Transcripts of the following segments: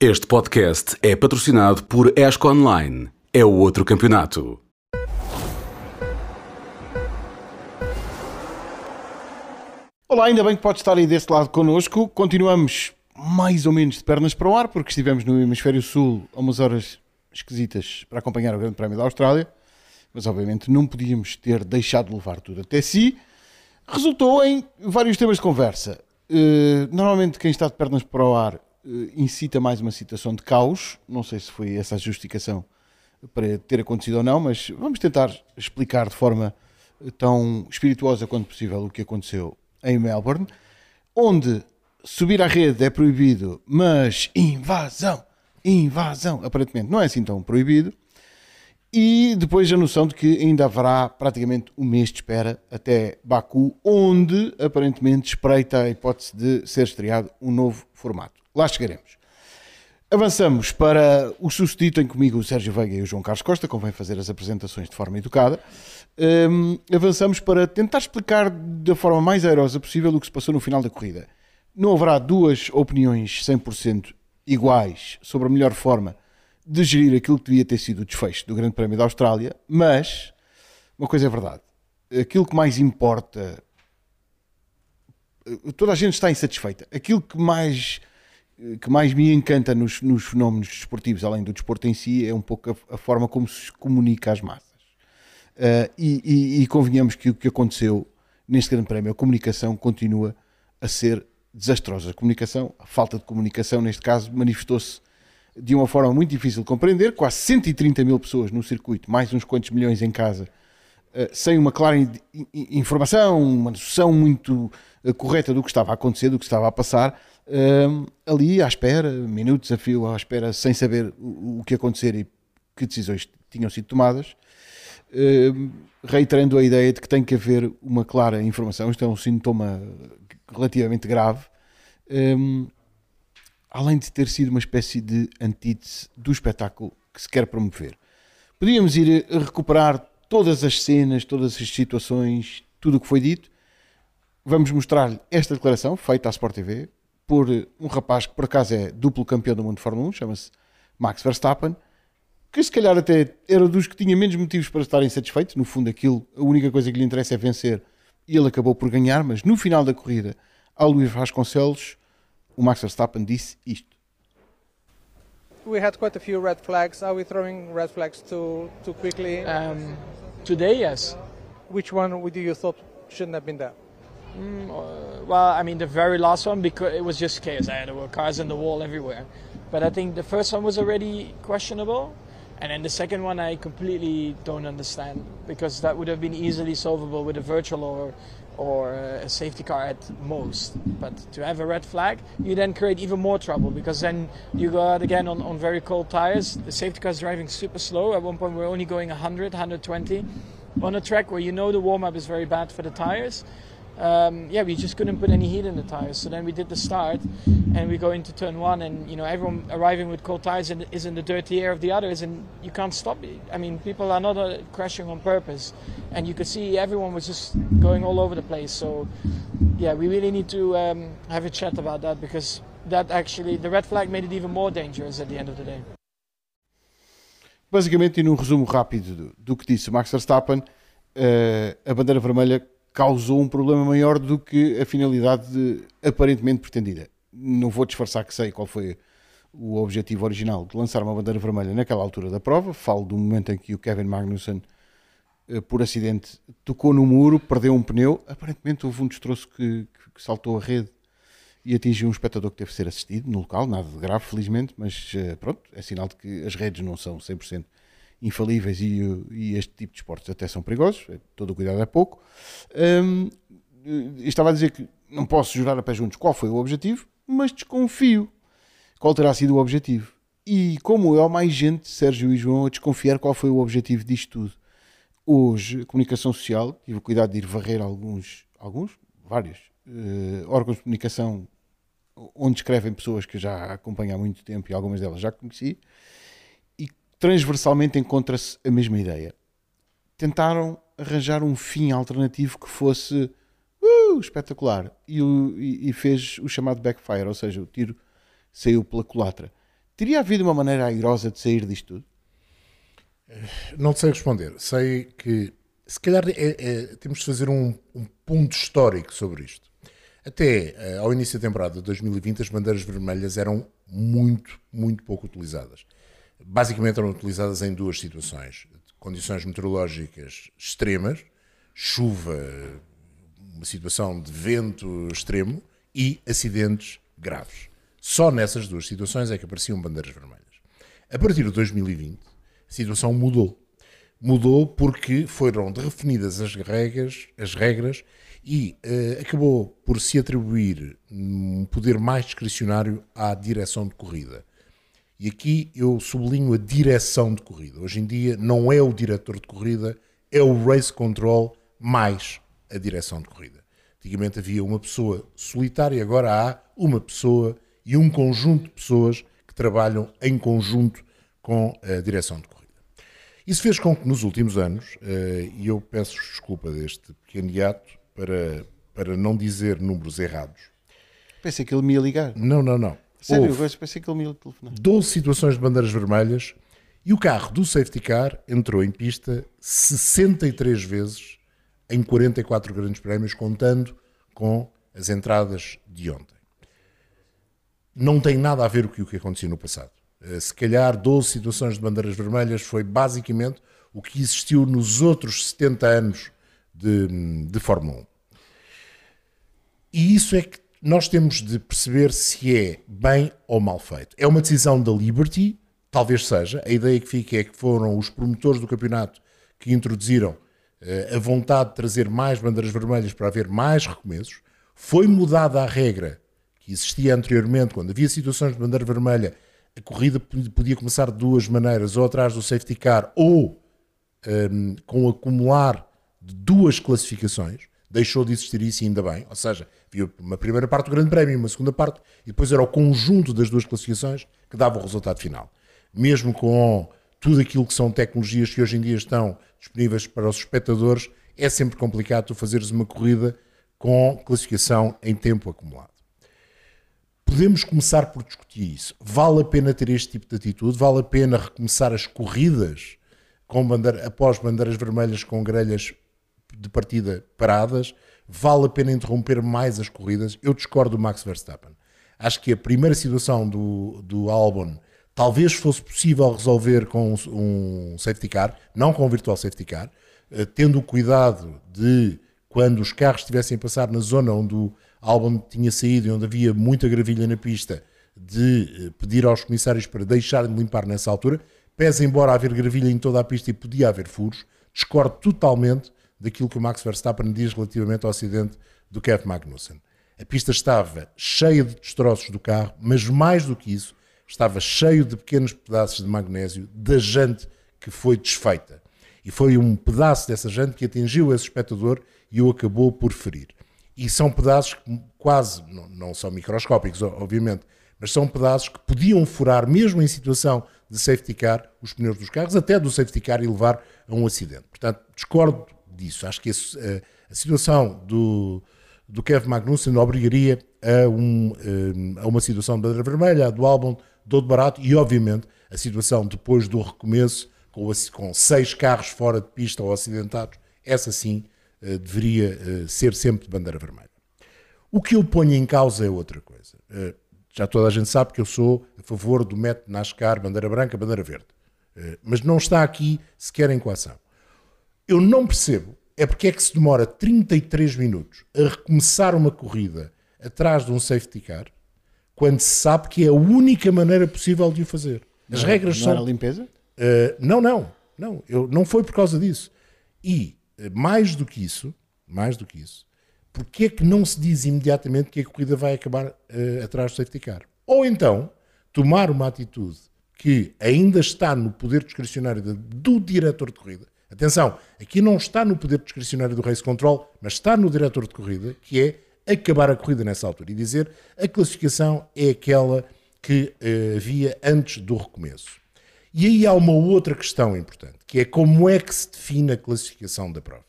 Este podcast é patrocinado por ESCO Online. É o outro campeonato. Olá, ainda bem que pode estar aí desse lado connosco. Continuamos mais ou menos de pernas para o ar, porque estivemos no Hemisfério Sul a umas horas esquisitas para acompanhar o Grande Prémio da Austrália, mas obviamente não podíamos ter deixado de levar tudo até si. Resultou em vários temas de conversa. Uh, normalmente quem está de pernas para o ar incita mais uma situação de caos. Não sei se foi essa a justificação para ter acontecido ou não, mas vamos tentar explicar de forma tão espirituosa quanto possível o que aconteceu em Melbourne, onde subir à rede é proibido, mas invasão, invasão, aparentemente não é assim tão proibido. E depois a noção de que ainda haverá praticamente um mês de espera até Baku, onde aparentemente espreita a hipótese de ser estreado um novo formato. Lá chegaremos. Avançamos para o sucedido, tem comigo o Sérgio Veiga e o João Carlos Costa, convém fazer as apresentações de forma educada. Um, avançamos para tentar explicar da forma mais airosa possível o que se passou no final da corrida. Não haverá duas opiniões 100% iguais sobre a melhor forma de gerir aquilo que devia ter sido o desfecho do Grande Prémio da Austrália, mas uma coisa é verdade: aquilo que mais importa, toda a gente está insatisfeita. Aquilo que mais que mais me encanta nos, nos fenómenos desportivos, além do desporto em si, é um pouco a, a forma como se comunica às massas. Uh, e, e, e, convenhamos que o que aconteceu neste Grande Prémio, a comunicação continua a ser desastrosa. A comunicação, a falta de comunicação, neste caso, manifestou-se de uma forma muito difícil de compreender. Quase 130 mil pessoas no circuito, mais uns quantos milhões em casa, uh, sem uma clara informação, uma noção muito uh, correta do que estava a acontecer, do que estava a passar ali à espera, minutos a fio à espera, sem saber o, o que acontecer e que decisões tinham sido tomadas, uh, reiterando a ideia de que tem que haver uma clara informação. Isto é um sintoma relativamente grave, um, além de ter sido uma espécie de antítese do espetáculo que se quer promover. Podíamos ir recuperar todas as cenas, todas as situações, tudo o que foi dito. Vamos mostrar-lhe esta declaração feita à Sport TV, por um rapaz que por acaso é duplo campeão do mundo de Fórmula 1, chama-se Max Verstappen, que se calhar até era dos que tinha menos motivos para estar insatisfeito. No fundo, aquilo, a única coisa que lhe interessa é vencer e ele acabou por ganhar. Mas no final da corrida, ao Luís Vasconcelos, o Max Verstappen disse isto. We had quite a few red flags. Are we throwing red flags too too quickly? Um, today, yes. Which one would you thought shouldn't have been there? Mm, uh, well, I mean, the very last one because it was just chaos. There were cars in the wall everywhere. But I think the first one was already questionable, and then the second one I completely don't understand because that would have been easily solvable with a virtual or or a safety car at most. But to have a red flag, you then create even more trouble because then you go out again on, on very cold tires. The safety car is driving super slow. At one point, we're only going 100, 120 on a track where you know the warm up is very bad for the tires um, yeah, we just couldn't put any heat in the tires. So then we did the start, and we go into turn one, and you know everyone arriving with cold tires is in the dirty air of the others, and you can't stop it. I mean, people are not uh, crashing on purpose, and you could see everyone was just going all over the place. So yeah, we really need to um, have a chat about that because that actually the red flag made it even more dangerous at the end of the day. Basicamente, num resumo rápido do, do que disse Max Verstappen, uh, a bandeira vermelha causou um problema maior do que a finalidade de, aparentemente pretendida. Não vou disfarçar que sei qual foi o objetivo original de lançar uma bandeira vermelha naquela altura da prova. Falo do momento em que o Kevin Magnussen, eh, por acidente, tocou no muro, perdeu um pneu. Aparentemente houve um destroço que, que saltou a rede e atingiu um espectador que teve que ser assistido no local, nada de grave, felizmente, mas eh, pronto, é sinal de que as redes não são 100% infalíveis e, e, este tipo de esportes até são perigosos, é, todo o cuidado é pouco. Um, estava a dizer que não posso jurar a pé juntos qual foi o objetivo, mas desconfio qual terá sido o objetivo. E como eu, há mais gente, Sérgio e João, a desconfiar qual foi o objetivo disto tudo. Hoje, a comunicação social, tive o cuidado de ir varrer alguns, alguns, vários, uh, órgãos de comunicação onde escrevem pessoas que já acompanho há muito tempo e algumas delas já conheci, transversalmente encontra-se a mesma ideia. Tentaram arranjar um fim alternativo que fosse uh, espetacular e, o, e, e, fez o chamado backfire, ou seja, o tiro saiu pela culatra. Teria havido uma maneira airosa de sair disto tudo? Não te sei responder. Sei que se calhar é- é- temos de fazer um, um ponto histórico sobre isto. Até eh, ao início da temporada de 2020, as bandeiras vermelhas eram muito, muito pouco utilizadas. Basicamente eram utilizadas em duas situações: condições meteorológicas extremas, chuva, uma situação de vento extremo e acidentes graves. Só nessas duas situações é que apareciam bandeiras vermelhas. A partir de 2020, a situação mudou. Mudou porque foram definidas as regras, as regras e eh, acabou por se atribuir um poder mais discricionário à direção de corrida. E aqui eu sublinho a direção de corrida. Hoje em dia não é o diretor de corrida, é o race control mais a direção de corrida. Antigamente havia uma pessoa solitária, agora há uma pessoa e um conjunto de pessoas que trabalham em conjunto com a direção de corrida. Isso fez com que nos últimos anos, eh, e eu peço desculpa deste pequeno hiato para, para não dizer números errados. Pensei que ele me ia ligar. Não, não, não. Sério, Houve eu pensei que ele me ia telefonar. 12 situações de bandeiras vermelhas e o carro do safety car entrou em pista 63 vezes em 44 grandes prémios, contando com as entradas de ontem. Não tem nada a ver com o que aconteceu no passado. Eh, Se calhar 12 situações de bandeiras vermelhas foi basicamente o que existiu nos outros 70 anos de, de Fórmula 1. E isso é que nós temos de perceber se é bem ou mal feito. É uma decisão da Liberty, talvez seja. A ideia que fica é que foram os promotores do campeonato que introduziram eh, a vontade de trazer mais bandeiras vermelhas para haver mais recomeços. Foi mudada a regra que existia anteriormente, quando havia situações de bandeira vermelha, a corrida podia começar de duas maneiras, ou atrás do safety car, ou um, com o acumular de duas classificações, deixou de existir isso ainda bem. Ou seja, havia uma primeira parte do Grande Prémio, uma segunda parte, e depois era o conjunto das duas classificações que dava o resultado final. Mesmo com tudo aquilo que são tecnologias que hoje em dia estão disponíveis para os espectadores, é sempre complicado tu fazeres uma corrida com classificação em tempo acumulado podemos começar por discutir isso. Vale a pena ter este tipo de atitude? Vale a pena recomeçar as corridas com bandeira, após bandeiras vermelhas com grelhas de partida paradas? Vale a pena interromper mais as corridas? Eu discordo do Max Verstappen. Acho que a primeira situação do, do Albon talvez fosse possível resolver com um safety car, não com um virtual safety car, eh, tendo o cuidado de quando os carros estivessem a passar na zona onde o Albon tinha saído e onde havia muita gravilha na pista, de eh, pedir aos comissários para deixarem de limpar nessa altura, pese embora haver gravilha em toda a pista e podia haver furos, discordo totalmente daquilo que o Max Verstappen diz relativamente ao acidente do Kevin Magnussen. A pista estava cheia de destroços do carro, mas mais do que isso, estava cheio de pequenos pedaços de magnésio da jante que foi desfeita. E foi um pedaço dessa jante que atingiu esse espectador e o acabou por ferir. E são pedaços que quase, não, não são microscópicos, obviamente, mas são pedaços que podiam furar, mesmo em situação de safety car, os pneus dos carros, até do safety car e levar a um acidente. Portanto, discordo disso. Acho que esse, eh, a situação do, do Kevin Magnussen obrigaria a, um, eh, a uma situação de bandeira vermelha, a do Albon, do barato e, obviamente, a situação depois do recomeço, com, a- com seis carros fora de pista ou acidentados, essa sim eh, deveria ser sempre de bandeira vermelha. O que eu ponho em causa é outra coisa. Já toda a gente sabe que eu sou a favor do método NASCAR, bandeira branca, bandeira verde. Mas não está aqui sequer em coação. Eu não percebo é porque é que se demora 33 minutos a recomeçar uma corrida atrás de um safety car, quando se sabe que é a única maneira possível de o fazer. As regras Não são. era limpeza? Uh, não, não, não, eu, não foi por causa disso. E uh, mais do que isso, mais do que isso, porque é que não se diz imediatamente que a corrida vai acabar uh, atrás do safety car? Ou então tomar uma atitude que ainda está no poder discricionário do diretor de corrida. Atenção, aqui não está no poder discricionário do race control, mas está no diretor de corrida, que é acabar a corrida nessa altura e dizer a classificação é aquela que eh, havia antes do recomeço. E aí há uma outra questão importante, que é como é que se define a classificação da prova.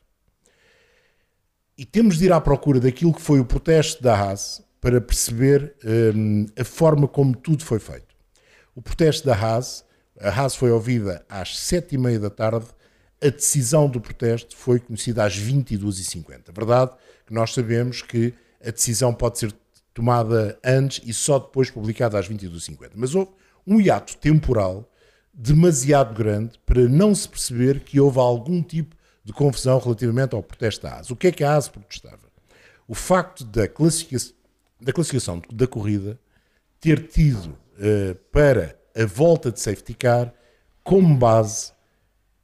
E temos de ir à procura daquilo que foi o protesto da Haas para perceber hum, a forma como tudo foi feito. O protesto da Haas, a Haas foi ouvida às sete e meia da tarde, a decisão do protesto foi conhecida às 22h50. A verdade que nós sabemos que a decisão pode ser tomada antes e só depois publicada às 22h50. Mas houve um hiato temporal demasiado grande para não se perceber que houve algum tipo de confusão relativamente ao protesto da ASE. O que é que a ASE protestava? O facto da classificação, da, classificação da corrida ter tido uh, para a volta de safety car como base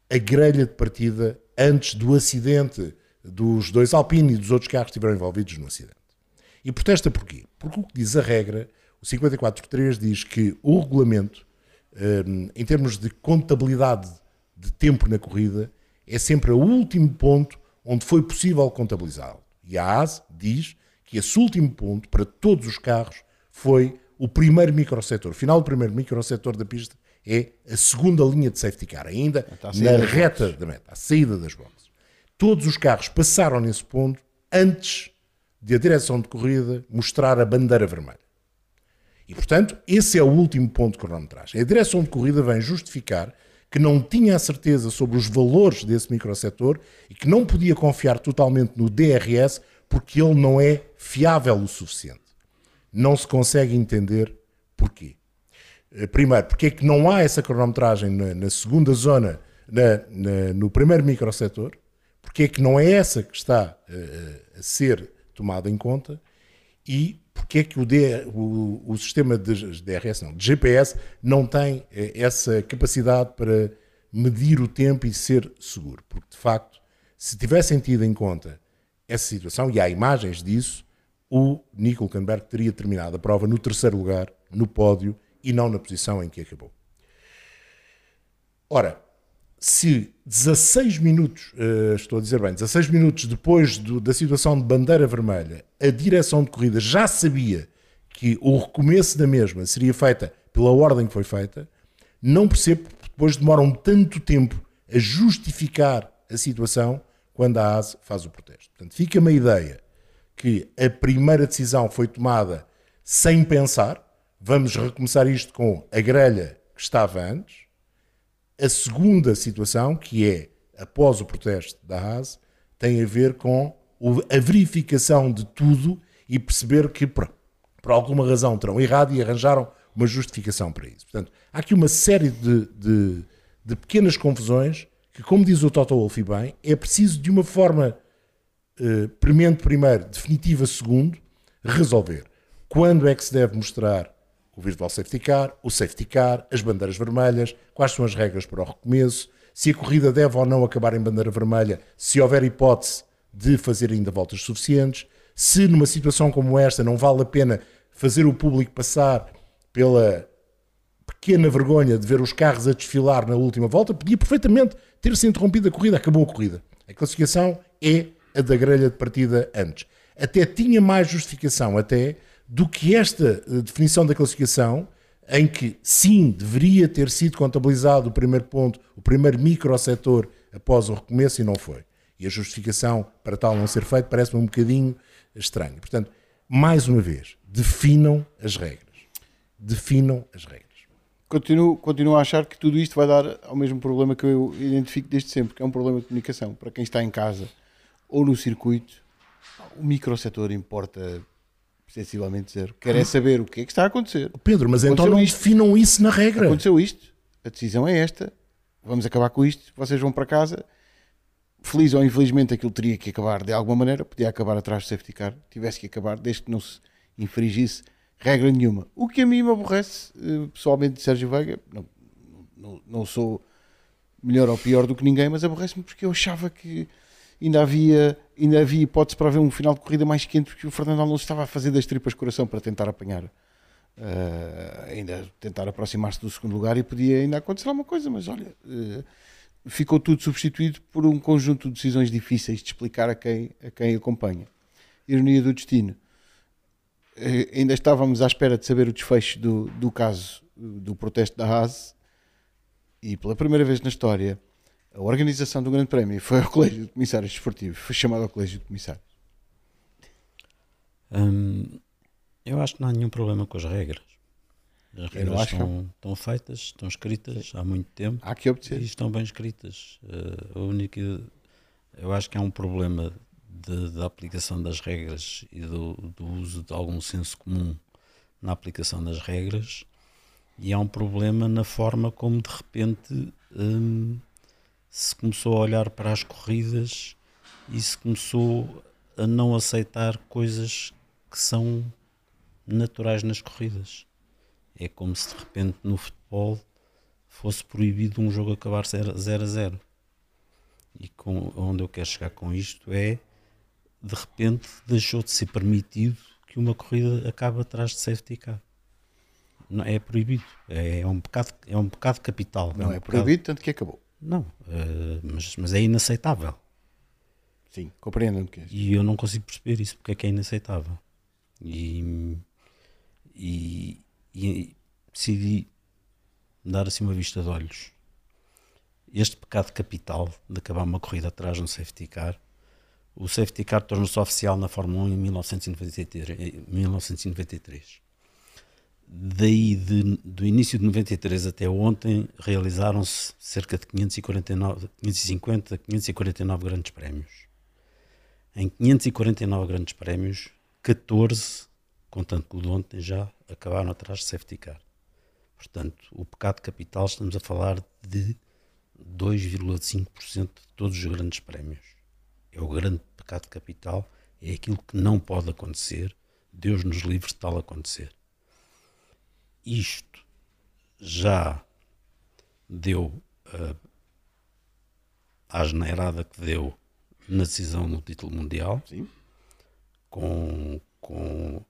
a grelha de partida antes do acidente dos dois Alpine e dos outros carros que estiveram envolvidos no acidente. E protesta porquê? Porque o que diz a regra, o 54.3 diz que o regulamento, hum, em termos de contabilidade de tempo na corrida, é sempre o último ponto onde foi possível contabilizá-lo. E a AS diz que esse último ponto, para todos os carros, foi o primeiro microsetor. O final do primeiro microsetor da pista é a segunda linha de safety car, ainda na reta da meta, a saída das boxes. Todos os carros passaram nesse ponto antes de a direção de corrida mostrar a bandeira vermelha. E, portanto, esse é o último ponto de cronometragem. A direção de corrida vem justificar que não tinha a certeza sobre os valores desse microsetor e que não podia confiar totalmente no DRS porque ele não é fiável o suficiente. Não se consegue entender porquê. Eh, primeiro, porque é que não há essa cronometragem na, na segunda zona, na, na, no primeiro microsetor, porque é que não é essa que está uh, a ser tomada em conta e porque é que o, D, o, o sistema de DRS, não, de GPS, não tem eh, essa capacidade para medir o tempo e ser seguro. Porque, de facto, se tivessem tido em conta essa situação, e há imagens disso, o Nico Hülkenberg teria terminado a prova no terceiro lugar, no pódio, e não na posição em que acabou. Ora, se 16 minutos, uh, estou a dizer bem, 16 minutos depois do, da situação de bandeira vermelha, a direção de corrida já sabia que o recomeço da mesma seria feita pela ordem que foi feita, não percebo porque depois demoram tanto tempo a justificar a situação quando a ASE faz o protesto. Portanto, fica-me a ideia que a primeira decisão foi tomada sem pensar, vamos recomeçar isto com a grelha que estava antes, a segunda situação, que é após o protesto da Haas, tem a ver com a verificação de tudo e perceber que, por, por alguma razão, terão errado e arranjaram uma justificação para isso. Portanto, há aqui uma série de, de, de pequenas confusões que, como diz o Toto Wolff bem, é preciso de uma forma eh, premente primeiro, definitiva segundo, resolver. Quando é que se deve mostrar o Virtual Safety Car, o Safety Car, as bandeiras vermelhas, quais são as regras para o recomeço, se a corrida deve ou não acabar em bandeira vermelha, se houver hipótese de fazer ainda voltas suficientes, se numa situação como esta não vale a pena fazer o público passar pela pequena vergonha de ver os carros a desfilar na última volta, podia perfeitamente ter-se interrompido a corrida, acabou a corrida. A classificação é a da grelha de partida antes. Até tinha mais justificação, até do que esta eh, definição da classificação, em que sim, deveria ter sido contabilizado o primeiro ponto, o primeiro microsetor após o recomeço e não foi. E a justificação para tal não ser feito parece-me um bocadinho estranho. Portanto, mais uma vez, definam as regras. Definam as regras. Continuo, continuo a achar que tudo isto vai dar ao mesmo problema que eu identifico desde sempre, que é um problema de comunicação. Para quem está em casa ou no circuito, o microsetor importa sensivelmente zero. Querem é saber o que é que está a acontecer. Pedro, mas então não isto. definam isso na regra. Aconteceu isto, a decisão é esta, vamos acabar com isto, vocês vão para casa. Feliz ou infelizmente aquilo teria que acabar de alguma maneira, podia acabar atrás do safety car, tivesse que acabar, desde que não se infringisse regra nenhuma. O que a mim me aborrece, eh, pessoalmente, de Sérgio Veiga, não, não, não sou melhor ou pior do que ninguém, mas aborrece-me porque eu achava que ainda havia, ainda havia hipótese para haver um final de corrida mais quente, porque o Fernando Alonso estava a fazer das tripas coração para tentar apanhar, uh, ainda tentar aproximar-se do segundo lugar e podia ainda acontecer alguma coisa, mas olha, uh, ficou tudo substituído por um conjunto de decisões difíceis de explicar a quem, a quem acompanha. Ironia do destino. Uh, ainda estávamos à espera de saber o desfecho do, do caso do protesto da Haas e pela primeira vez na história a organização do Grande Prémio foi ao Colégio de Comissários Desportivos, foi chamado ao Colégio de Comissários. Hum, eu acho que não há nenhum problema com as regras. As regras estão, estão feitas, estão escritas há muito tempo Há que e obedecer. estão bem escritas. Eh, a única, eu acho que há um problema de- da aplicação das regras e do, do uso de algum senso comum na aplicação das regras e há um problema na forma como de repente hum, se começou a olhar para as corridas e se começou a não aceitar coisas que são naturais nas corridas. É como se de repente no futebol fosse proibido um jogo acabar 0 a 0. E com, onde eu quero chegar com isto é de repente deixou de ser permitido que uma corrida acabe atrás de safety car. Não, é proibido. É, é um pecado, é um pecado capital. Não um é pecado- proibido, tanto que acabou. Não, eh, mas, mas é inaceitável. Sim, compreendo o que é. E eu não consigo perceber isso, porque é que é inaceitável. E, e, e decidi dar assim uma vista de olhos. Este pecado capital de acabar uma corrida atrás no safety car, o safety car tornou-se oficial na Fórmula 1 em 1993. em 1993. Daí, de- do início de 93 até ontem, realizaram-se cerca de 549, 550, 549 grandes prémios. Em 549 grandes prémios, 14, contando com o de ontem, já acabaram atrás de safety car. Portanto, o pecado capital, estamos a falar de 2,5% de todos os grandes prémios. É o grande pecado capital, é aquilo que não pode acontecer. Deus nos livre de tal acontecer. Isto já deu uh, a asneirada que deu na decisão do título mundial, Sim. com, com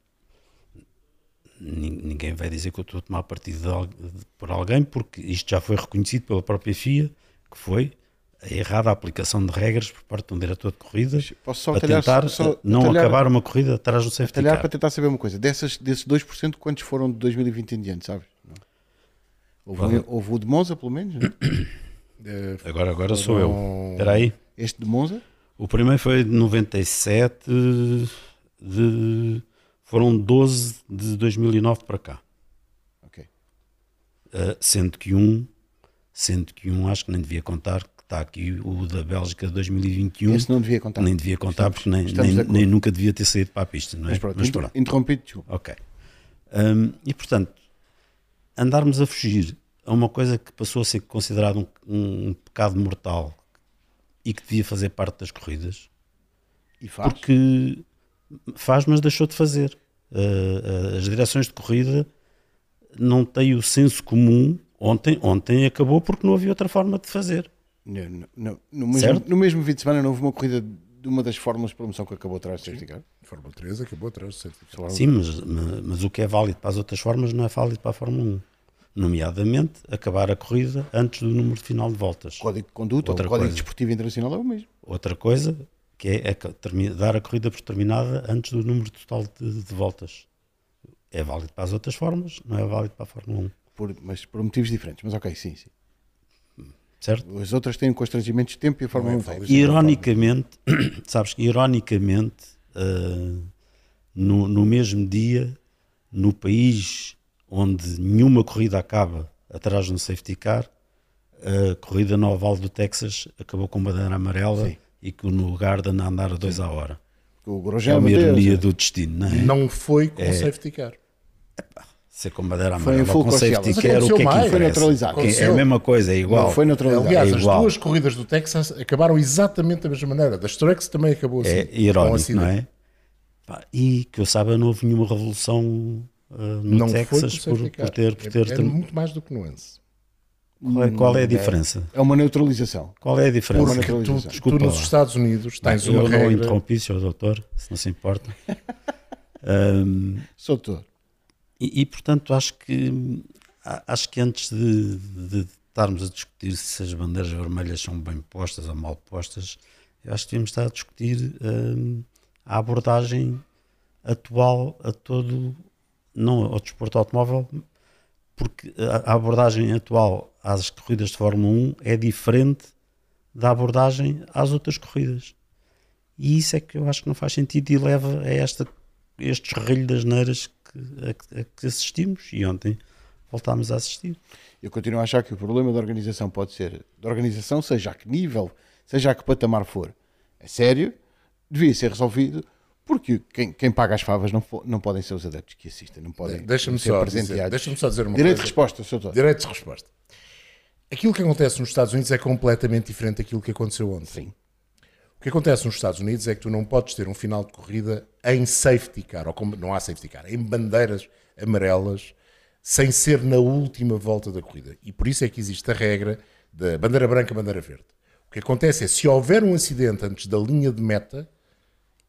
nin- ninguém vai dizer que eu estou a tomar partido de de- por alguém, porque isto já foi reconhecido pela própria FIA, que foi a errada aplicação de regras por parte de um diretor de corridas Posso só para talhar- tentar só eh, não talhar- acabar uma corrida atrás do safety Talhar car. para tentar saber uma coisa. Dessas, desses 2%, quantos foram de 2020 em diante, sabes? Houve, houve o de Monza, pelo menos. né? Eh, Agora, agora sou eu. Espera aí. Este de Monza. O primeiro foi de 97, de, foram 12 de 2009 para cá. Ok. Uh, sendo que um, sendo que um acho que nem devia contar, está aqui o da Bélgica de 2021, Esse não devia contar. nem devia contar Estamos- porque nem, nem, nem nunca devia ter saído para a pista, não é? Mas pronto, Mas pronto. interrompido, desculpa. Ok. Hum, e portanto, andarmos a fugir a uma coisa que passou a ser considerado um, um pecado mortal e que devia fazer parte das corridas, E faz. porque faz, mas deixou de fazer. Uh, uh, as direções de corrida não têm o senso comum. Ontem, ontem acabou porque não havia outra forma de fazer. No, no- no- mesmo, no mesmo fim de semana não houve uma corrida de uma das fórmulas de promoção que acabou atrás de safety car. Fórmula 3 acabou atrás do safety car. Sim, mas, mas, o que é válido para as outras formas não é válido para a Fórmula 1. Nomeadamente, acabar a corrida antes do número final de voltas. Código de conduta Outra ou Código coisa. Desportivo Internacional é o mesmo. Outra coisa que é, é dar a corrida por terminada antes do número total de, de voltas. É válido para as outras formas, não é válido para a Fórmula 1. Por, mas por motivos diferentes. Mas ok, sim, sim. Certo? As outras têm constrangimentos de tempo e a Fórmula Não é 1 tem. válido. Ironicamente, sabes que ironicamente, ah, no, no mesmo dia, no país onde nenhuma corrida acaba atrás de um safety car, a corrida no oval do Texas acabou com bandeira amarela Sim. e com no Garden a andar a dois à hora. O É uma ironia do destino, não é? Não foi com É. safety car. Ser com bandeira Foi em amarela full com safety Mas car, o que é que mais. Foi neutralizado. Que É a mesma coisa, é igual. Não foi neutralizado. Aliás, É as igual. duas corridas do Texas acabaram exatamente da mesma maneira. Das Trucks também acabou assim. É um irónico, não é? E que eu saiba, não houve nenhuma revolução ah, no Não foi Texas por, por car. ter. Por É- ter é muito mais do que nuance. qual, é, qual é a diferença? É uma neutralização. Qual é a diferença? Porque tu, neutralização. tu Desculpa nos. Estados Unidos tens eu uma não regra. interrompi, senhor doutor, se não se importa. Sou doutor. E, portanto, acho que acho que antes de, de estarmos a discutir se as bandeiras vermelhas são bem postas ou mal postas, eu acho que devíamos estar a discutir ahm, a abordagem atual a todo, não ao desporto automóvel, porque a, abordagem atual às corridas de Fórmula 1 é diferente da abordagem às outras corridas. E isso é que eu acho que não faz sentido e leva a esta, este estarrilho das neiras que, a, a que assistimos. E ontem voltámos a assistir. Eu continuo a achar que o problema da organização pode ser da organização, seja a que nível, seja a que patamar for. É sério, devia ser resolvido, porque quem, quem paga as favas não, fo- não podem ser os adeptos que assistem, não podem Deixa-me ser só, dizer, presenteados. deixa só dizer uma Direito de coisa. resposta, Sr. Doutor. Direito de resposta. Aquilo que acontece nos Estados Unidos é completamente diferente daquilo que aconteceu ontem. Sim. Que acontece nos Estados Unidos é que tu não podes ter um final de corrida em safety car, ou como não há safety car, em bandeiras amarelas, sem ser na última volta da corrida. E por isso é que existe a regra da bandeira branca, bandeira verde. O que acontece é, se houver um acidente antes da linha de meta,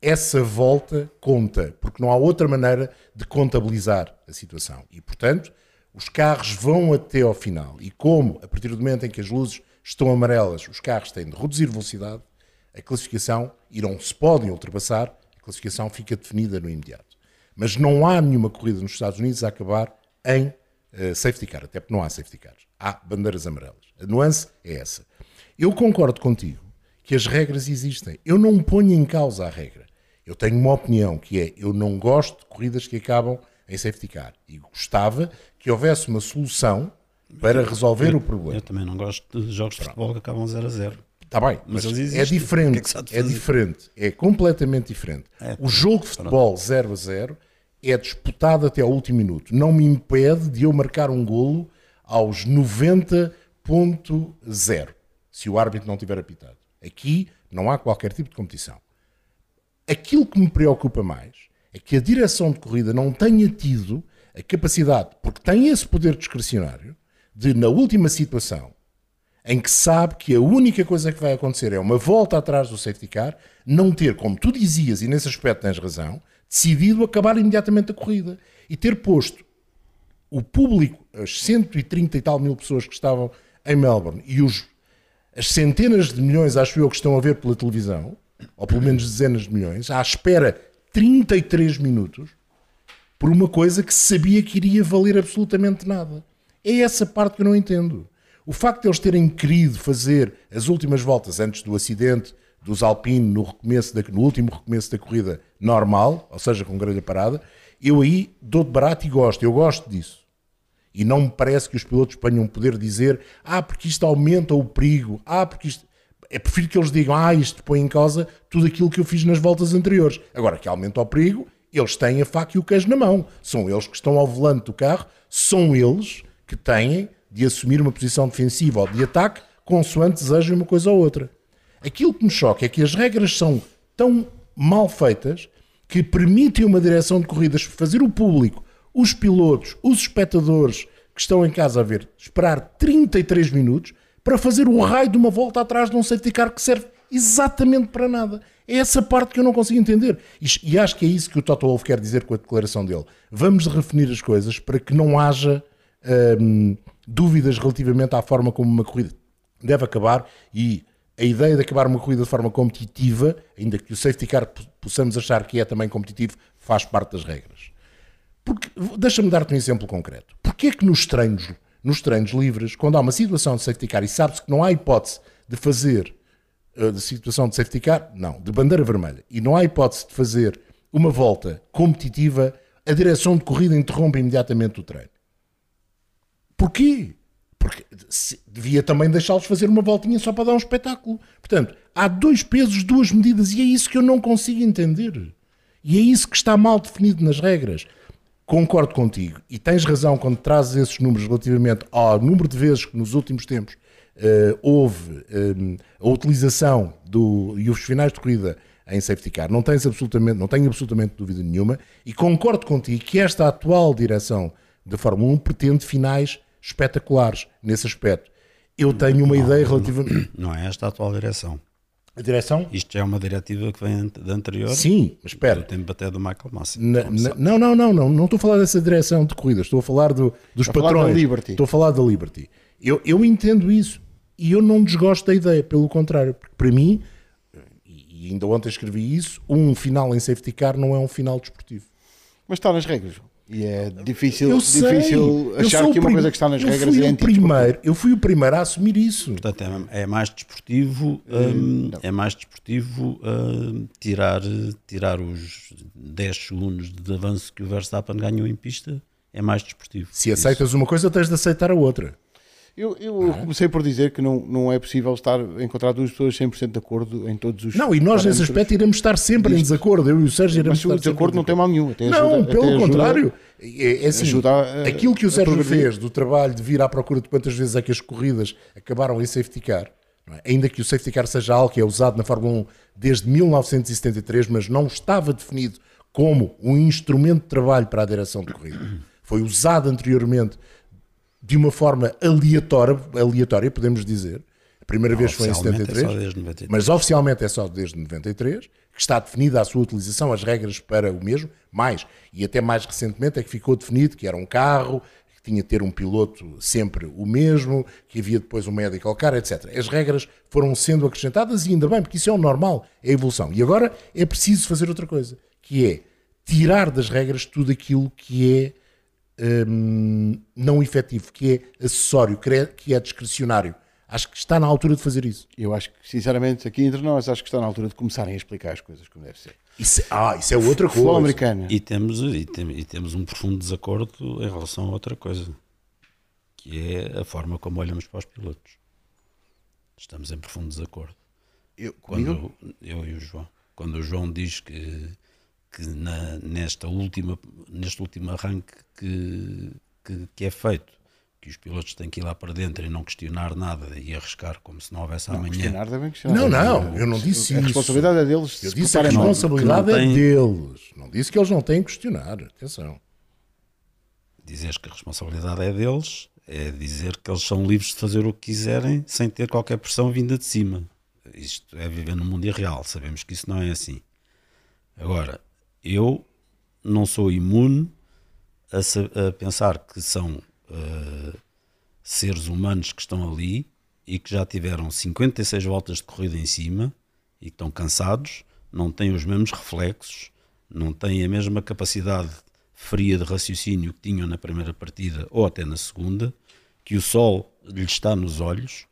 essa volta conta, porque não há outra maneira de contabilizar a situação. E, portanto, os carros vão até ao final. E como, a partir do momento em que as luzes estão amarelas, os carros têm de reduzir velocidade, a classificação, e não se podem ultrapassar, a classificação fica definida no imediato. Mas não há nenhuma corrida nos Estados Unidos a acabar em eh, safety car, até porque não há safety cars. Há bandeiras amarelas. A nuance é essa. Eu concordo contigo que as regras existem. Eu não ponho em causa a regra. Eu tenho uma opinião que é, eu não gosto de corridas que acabam em safety car. E gostava que houvesse uma solução para resolver o problema. Eu também não gosto de jogos de futebol que acabam 0 a 0. Está bem, mas, Mas é diferente. Que é que é diferente. É completamente diferente. É, o jogo de futebol 0 a 0 é disputado até ao último minuto. Não me impede de eu marcar um golo aos 90.0 se o árbitro não tiver apitado. Aqui não há qualquer tipo de competição. Aquilo que me preocupa mais é que a direção de corrida não tenha tido a capacidade, porque tem esse poder discricionário, de na última situação em que sabe que a única coisa que vai acontecer é uma volta atrás do safety car, não ter, como tu dizias, e nesse aspecto tens razão, decidido acabar imediatamente a corrida e ter posto o público, as 130 e tal mil pessoas que estavam em Melbourne e os, as centenas de milhões, acho eu, que estão a ver pela televisão, ou pelo menos dezenas de milhões, à espera 33 minutos por uma coisa que sabia que iria valer absolutamente nada. É essa parte que eu não entendo. O facto de eles terem querido fazer as últimas voltas antes do acidente dos Alpine no, recomeço da- no último recomeço da corrida normal, ou seja, com grelha parada, eu aí dou de barato e gosto. Eu gosto disso. E não me parece que os pilotos tenham poder dizer ah, porque isto aumenta o perigo, ah, porque isto. É prefiro que eles digam ah, isto põe em causa tudo aquilo que eu fiz nas voltas anteriores. Agora que aumenta o perigo, eles têm a faca e o queijo na mão. São eles que estão ao volante do carro, são eles que têm de assumir uma posição defensiva ou de ataque, consoante desejem uma coisa ou outra. Aquilo que me choca é que as regras são tão mal feitas que permitem uma direção de corridas fazer o público, os pilotos, os espectadores que estão em casa a ver, esperar 33 minutos para fazer o raio de uma volta atrás de um safety car que serve exatamente para nada. É essa parte que eu não consigo entender. E, acho que é isso que o Toto Wolff quer dizer com a declaração dele. Vamos redefinir as coisas para que não haja hum, dúvidas relativamente à forma como uma corrida deve acabar e a ideia de acabar uma corrida de forma competitiva, ainda que o safety car po- possamos achar que é também competitivo, faz parte das regras. Deixa-me dar-te um exemplo concreto. Porquê é que nos treinos, nos treinos livres, quando há uma situação de safety car e sabe-se que não há hipótese de fazer eh, de situação de safety car, não, de bandeira vermelha, e não há hipótese de fazer uma volta competitiva, a direção de corrida interrompe imediatamente o treino. Porquê? Porque devia também deixá-los fazer uma voltinha só para dar um espetáculo. Portanto, há dois pesos, duas medidas, e é isso que eu não consigo entender. E é isso que está mal definido nas regras. Concordo contigo, e tens razão quando trazes esses números relativamente ao número de vezes que nos últimos tempos eh, houve eh, a utilização do, e os finais de corrida em safety car. Não, tens absolutamente, não tenho absolutamente dúvida nenhuma, e concordo contigo que esta atual direção da Fórmula 1 pretende finais espetaculares nesse aspecto. Eu tenho uma ideia relativamente. Não é esta a atual direção. A direção? Isto já é uma diretiva que vem da anterior. Sim, mas espera. Do tempo até do Michael sabe. não, não, não, não, não estou a falar dessa direção de corridas, estou a falar do- dos Estou falar patrões. da Liberty. Estou a falar da Liberty. Eu, eu entendo isso e eu não desgosto da ideia, pelo contrário, porque para mim, e ainda ontem escrevi isso, um final em safety car não é um final desportivo. Mas está nas regras. E é difícil, Eu sei, difícil achar que uma coisa que está nas eu regras fui é primeiro, Eu fui o primeiro a assumir isso. Portanto, é, é mais desportivo, hum, é mais desportivo hum, tirar, tirar os 10 segundos de avanço que o Verstappen ganhou em pista. é mais desportivo. Se aceitas uma coisa, tens de aceitar a outra. Eu, eu comecei por dizer que não, não é possível estar encontrar duas pessoas 100% de acordo em todos os Não, e nós nesse aspecto iremos estar sempre em desacordo. Eu e o Sérgio iremos Mas o estar sempre desacordo em não tem mal nenhum. Até Não, ajuda- pelo contrário. É, é assim, ajuda a- aquilo que o Sérgio fez do trabalho de vir à procura de quantas vezes é que as corridas acabaram em safety car, é? ainda que o safety car seja algo que é usado na Fórmula 1 desde 1973, mas não estava definido como um instrumento de trabalho para a direção de corrida. Foi usado anteriormente de uma forma aleatória, aleatória podemos dizer. A primeira vez foi em Oficialmente é 73, só desde 93. mas oficialmente é só desde 93, que está definida a sua utilização, as regras para o mesmo, mais, e até mais recentemente é que ficou definido que era um carro, que tinha de ter um piloto sempre o mesmo, que havia depois um medical car, etc. As regras foram sendo acrescentadas e ainda bem, porque isso é o normal, é a evolução. E agora é preciso fazer outra coisa, que é tirar das regras tudo aquilo que é hum, não efetivo, que é acessório, que é, que é discricionário. Acho que está na altura de fazer isso. Eu acho que, sinceramente, aqui entre nós, acho que está na altura de começarem a explicar as coisas como deve ser. Isso, ah, isso é outra Futebol coisa. americano. E temos, e, tem- e temos um profundo desacordo em relação a outra coisa, que é a forma como olhamos para os pilotos. Estamos em profundo desacordo. Eu, comigo? Quando eu e o João, quando o João diz que, que na- nesta última, neste último arranque que, que, que é feito, que os pilotos têm que ir lá para dentro e não questionar nada e arriscar como se não houvesse Não, amanhã. questionar devem questionar. Não, não, eu não disse A isso. responsabilidade é deles. Eu se disse a responsabilidade que não é tem- deles. Não disse que eles não têm que questionar. Atenção. Dizeres que a responsabilidade é deles, é dizer que eles são livres de fazer o que quiserem sem ter qualquer pressão vinda de cima. Isto é viver no mundo irreal, sabemos que isso não é assim. Agora, eu não sou imune a, a pensar que são eh, seres humanos que estão ali e que já tiveram 56 voltas de corrida em cima e que estão cansados, não têm os mesmos reflexos, não têm a mesma capacidade fria de raciocínio que tinham na primeira partida ou até na segunda, que o sol lhes está nos olhos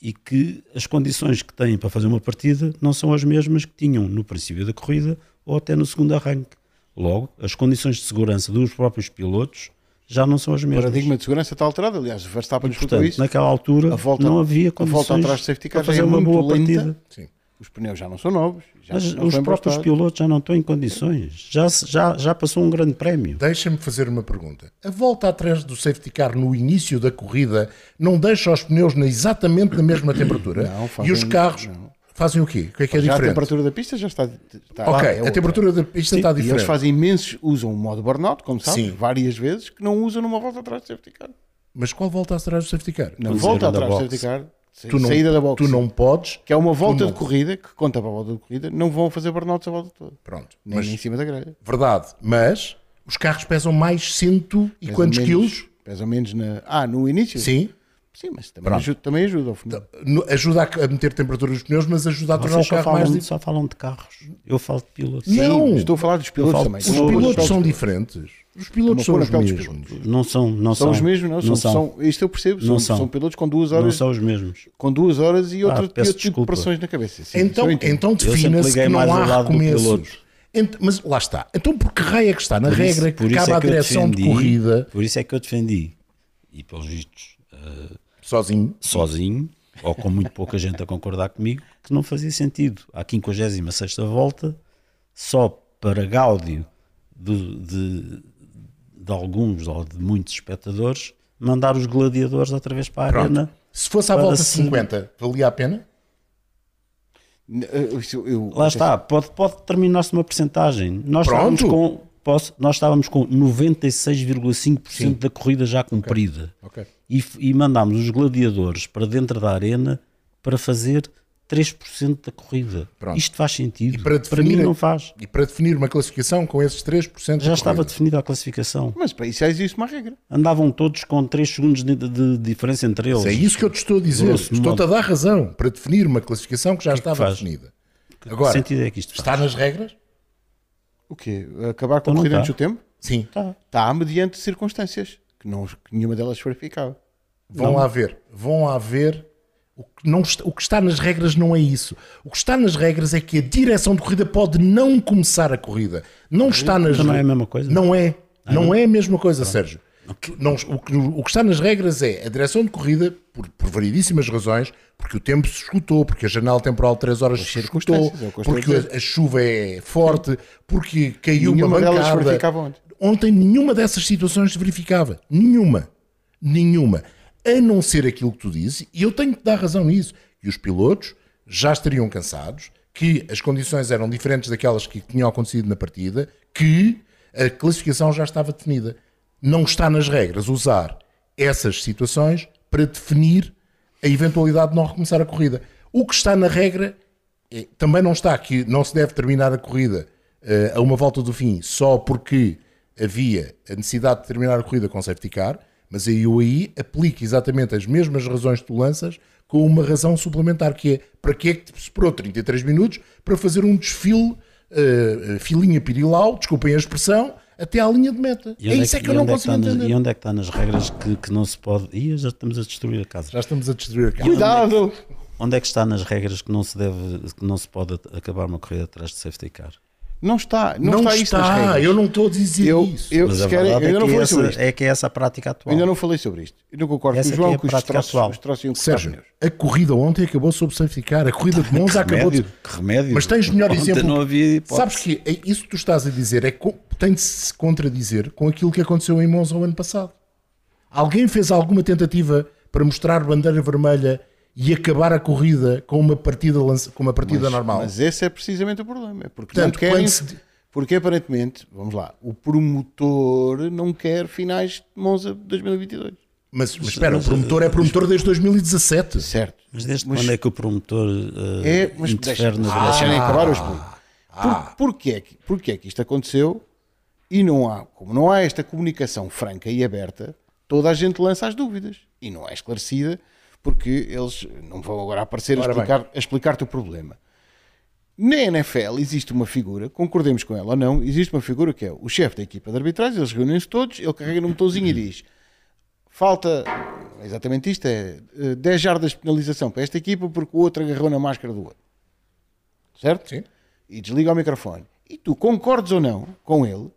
e que as condições que têm para fazer uma partida não são as mesmas que tinham no princípio da corrida ou até no segundo arranque. Logo, as condições de segurança dos próprios pilotos já não são as O mesmas. paradigma de segurança está alterado. Aliás, o Verstappen discutiu isso. naquela altura A volta- não havia a volta condições atrás de safety car para já é fazer uma muito boa lenta. partida. Sim. Os pneus já não são novos. Já Mas não os próprios emprestado. pilotos já não estão em condições. Já, já, já passou um grande prémio. Deixa-me fazer uma pergunta. A volta atrás do safety car no início da corrida não deixa os pneus na- exatamente na mesma temperatura? Não, e fazem- os carros não. Fazem o quê? O que é que é já a diferente? temperatura da pista já está. está Ok, é a outra. temperatura da pista Sim, está E diferente. eles fazem imensos, usam o modo burnout, como sabes, Sim. várias vezes, que não usam numa volta atrás de safety car. Mas qual volta atrás do safety car? Na volta atrás do safety car, Tu não, saída da box, tu não podes. que é uma volta de corrida, que conta para a volta de corrida, não vão fazer burnouts a volta toda. Pronto. Nem Mas, em cima da grelha. verdade. Mas os carros pesam mais cento e Pesam quantos menos- quilos? Pesam menos na. Ah, no início? Sim. Sim, mas também Pronto. ajuda, também ajuda ao. No- Ajuda a, a meter temperatura nos pneus, mas ajuda a tornar Vocês o carro mais. di- só falam de carros. Eu falo de pilotos. Não. Sim, estou a falar dos pilotos também. os Os a pôr pilotos são diferentes. Os pilotos são a os mesmos. pilotos. Não são, não São são. os mesmos, não, são, são. são- Isto eu percebo, Não são, são. são pilotos com duas Não horas, são os mesmos. com duas horas e Ah, outro tipo de pressões na cabeça. Sim, Então, então defina-se que não há recomeços. piloto. Ent- mas lá está. Então por que raio é que está na Por regra por que cabe é que eu direção de corrida Por isso é que eu defendi. E pelos vistos, sozinho? sozinho, ou com muito pouca gente a concordar comigo, que não fazia sentido. À 56 volta, só para gáudio de, de, de alguns ou de muitos espectadores, mandar os gladiadores outra vez para a Pronto. arena. Se fosse à volta se- 50, valia a pena? Eh, isso eu- Lá está, pode, pode terminar-se uma percentagem. Nós Pronto. estávamos com, posso, nós estávamos com 96,5% da corrida já cumprida. Ok. E, e mandámos os gladiadores para dentro da arena para fazer 3% da corrida. Pronto. Isto faz sentido. E para para, mim definir- não faz. E para definir uma classificação com esses 3% Já estava definida a classificação. Mas para isso já existe uma regra. Andavam todos com 3 segundos de, de diferença entre eles. É isso que eu te estou a dizer. Estou-te a dar razão para definir uma classificação que já estava faz? definida. Que Agora, sentido é que isto está faz? nas regras? O quê? Acabar com Então a corrida tá. antes do tempo? Sim. Tá. Está mediante circunstâncias que, não, que nenhuma delas se verificava. Vão lá ver. Vão lá ver. O que, não está, o que está nas regras não é isso. O que está nas regras é que a direção de corrida pode não começar a corrida. Não está nas Então não é a mesma coisa? Não é. Não é a mesma coisa, Sérgio. Não, o, que, o que está nas regras é a direção de corrida, por, por variedíssimas razões, porque o tempo se escutou, porque a janela temporal de 3 horas se escutou, é porque a, a chuva é forte, porque caiu Nenhuma uma delas bancada. Ontem. Nenhuma dessas situações se verificava. Nenhuma. Nenhuma. A não ser aquilo que tu dizes, e eu tenho que dar razão nisso, que os pilotos já estariam cansados, que as condições eram diferentes daquelas que tinham acontecido na partida, que a classificação já estava definida. Não está nas regras usar essas situações para definir a eventualidade de não recomeçar a corrida. O que está na regra é- também não está que não se deve terminar a corrida eh, a uma volta do fim só porque havia a necessidade de terminar a corrida com safety car, mas aí eu aí aplico exatamente as mesmas razões que tu lanças com uma razão suplementar, que é para que é que se esperou 33 minutos para fazer um desfile eh, filinha pirilau, desculpem a expressão, até à linha de meta. E É onde isso é que- que eu não onde é consigo está nas- entender. E onde é que está nas regras que, que não se pode. Ih, já estamos a destruir a casa. Já estamos a destruir a casa. Cuidado! Onde é que está nas regras que não se deve, que não se pode acabar uma corrida atrás de safety car? Não está, não, Não, está, isso nas está, regras. eu não estou a dizer Eu, isso. eu, Mas se a querem, eu verdade ainda é, não que falei essa, sobre isto. é que é essa a prática atual. Ainda não falei sobre isto. Eu não concordo Essa com o João é a que os troços, atual. os troços iam custar Sérgio, a corrida ontem acabou sob safety car. A corrida de Monza acabou de... remédio, que remédio. Mas tens melhor Ontem exemplo. não havia hipótese. Sabes que é- isso que tu estás a dizer é co- tem de se contradizer com aquilo que aconteceu em Monza o ano passado. Alguém fez alguma tentativa para mostrar bandeira vermelha e acabar a corrida com uma partida, lança- com uma partida normal? Mas esse é precisamente o problema. É porque, Portanto, não querem, se- porque aparentemente, vamos lá, o promotor não quer finais de Monza 2022. Mas, mas espera, o promotor é promotor desde 2017. Certo. Mas desde Mas- quando é que o promotor eh, É, mas interfere deixa, na deixa direção? nem acabar eu explico. Por, porquê, é que, porquê é que isto aconteceu e não há, como não há esta comunicação franca e aberta, toda a gente lança as dúvidas e não é esclarecida porque eles não vão agora aparecer a Ora bem. explicar- a explicar-te o problema. Na NFL existe uma figura, concordemos com ela ou não, existe uma figura que é o chefe da equipa de arbitragem, eles reúnem-se todos, ele carrega num botãozinho e diz falta, exatamente isto, é eh, 10 jardas de penalização para esta equipa porque o outro agarrou na máscara do outro. Certo? Sim. E desliga o microfone. E tu concordes ou não com ele,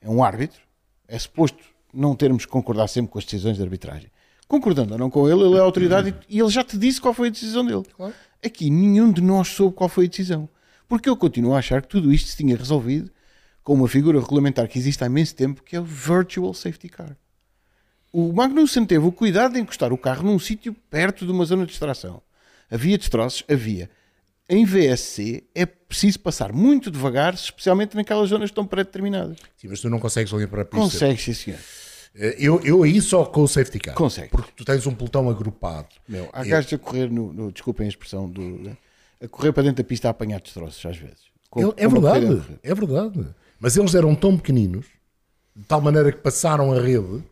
é um árbitro, é suposto não termos que concordar sempre com as decisões de arbitragem. Concordando ou não com ele, ele é a autoridade e e ele já te disse qual foi a decisão dele. Aqui nenhum de nós soube qual foi a decisão. Porque eu continuo a achar que tudo isto se tinha resolvido com uma figura regulamentar que existe há imenso tempo, que é o Virtual Safety Car. O Magnussen teve o cuidado de encostar o carro num sítio perto de uma zona de distração. Havia destroços? Havia. Em VSC é preciso passar muito devagar, especialmente naquelas zonas que estão pré-determinadas. Sim, mas tu não consegues ali para a pista. Consegue, sim senhor. Eh, Eu, eu aí só com o safety car. Consegue. Porque tu tens um pelotão agrupado. Meu, há gajos a correr, no, no- desculpem a expressão, do, a correr para dentro da pista a apanhar destroços às vezes. Com- é a verdade, é verdade. Mas eles eram tão pequeninos, de tal maneira que passaram a rede,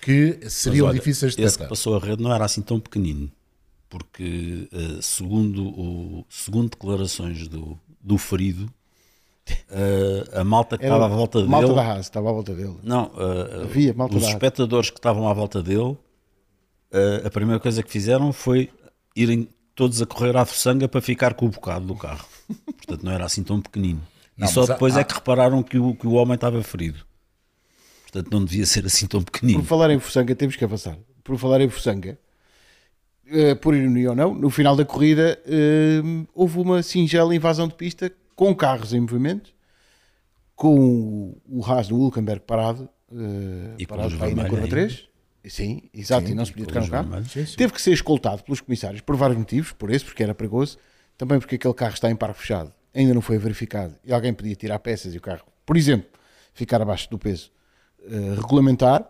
que seriam olha, difíceis de Esse que tratar. passou a rede não era assim tão pequenino, porque eh, segundo, o, segundo declarações do, do ferido, eh, a malta que estava à volta malta dele. da Haas, estava à volta dele. Não, eh, Havia malta os da espectadores que estavam à volta dele, eh, a primeira coisa que fizeram foi irem todos a correr à fuçanga para ficar com o bocado do carro. Portanto, não era assim tão pequenino. Não, e só depois há- é que repararam que o, que o homem estava ferido. Portanto, não devia ser assim tão pequenino. Por falar em Fuçanga, temos que avançar. Por falar em eh, por ironia ou não, no final da corrida houve uma singela invasão de pista com carros em movimento, com o, Haas do Hulkenberg parado, eh, E parado aí na curva ainda. 3. Sim, exato, e não se podia tocar no carro. vermelha. Teve que ser escoltado pelos comissários por vários motivos, por esse, porque era perigoso, também porque aquele carro está em parque fechado, ainda não foi verificado e alguém podia tirar peças e o carro, por exemplo, ficar abaixo do peso eh, regulamentar.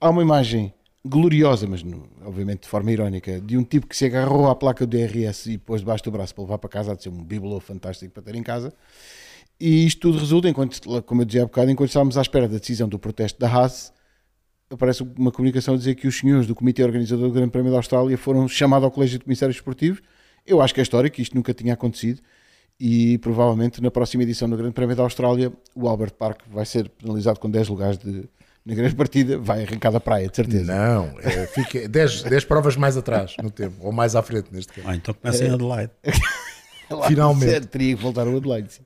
Há uma imagem gloriosa, mas no- obviamente de forma irónica, de um tipo que se agarrou à placa do DRS e pôs debaixo do braço para levar para casa, de ser um bibelô fantástico para ter em casa. E isto tudo resulta, enquanto, como eu dizia há bocado, enquanto estávamos à espera da decisão do protesto da Haas, aparece uma comunicação a dizer que os senhores do Comitê Organizador do Grande Prémio da Austrália foram chamados ao Colégio de Comissários Esportivos. Eu acho que é histórico, isto nunca tinha acontecido e provavelmente na próxima edição do Grande Prémio da Austrália o Albert Park vai ser penalizado com 10 lugares de, na grande partida, vai arrancar da praia, de certeza. Não, é, fica 10, 10 provas mais atrás no tempo, ou mais à frente neste caso. Ah, então começa em Adelaide. Finalmente. sério, Teria que voltar ao Adelaide. sim.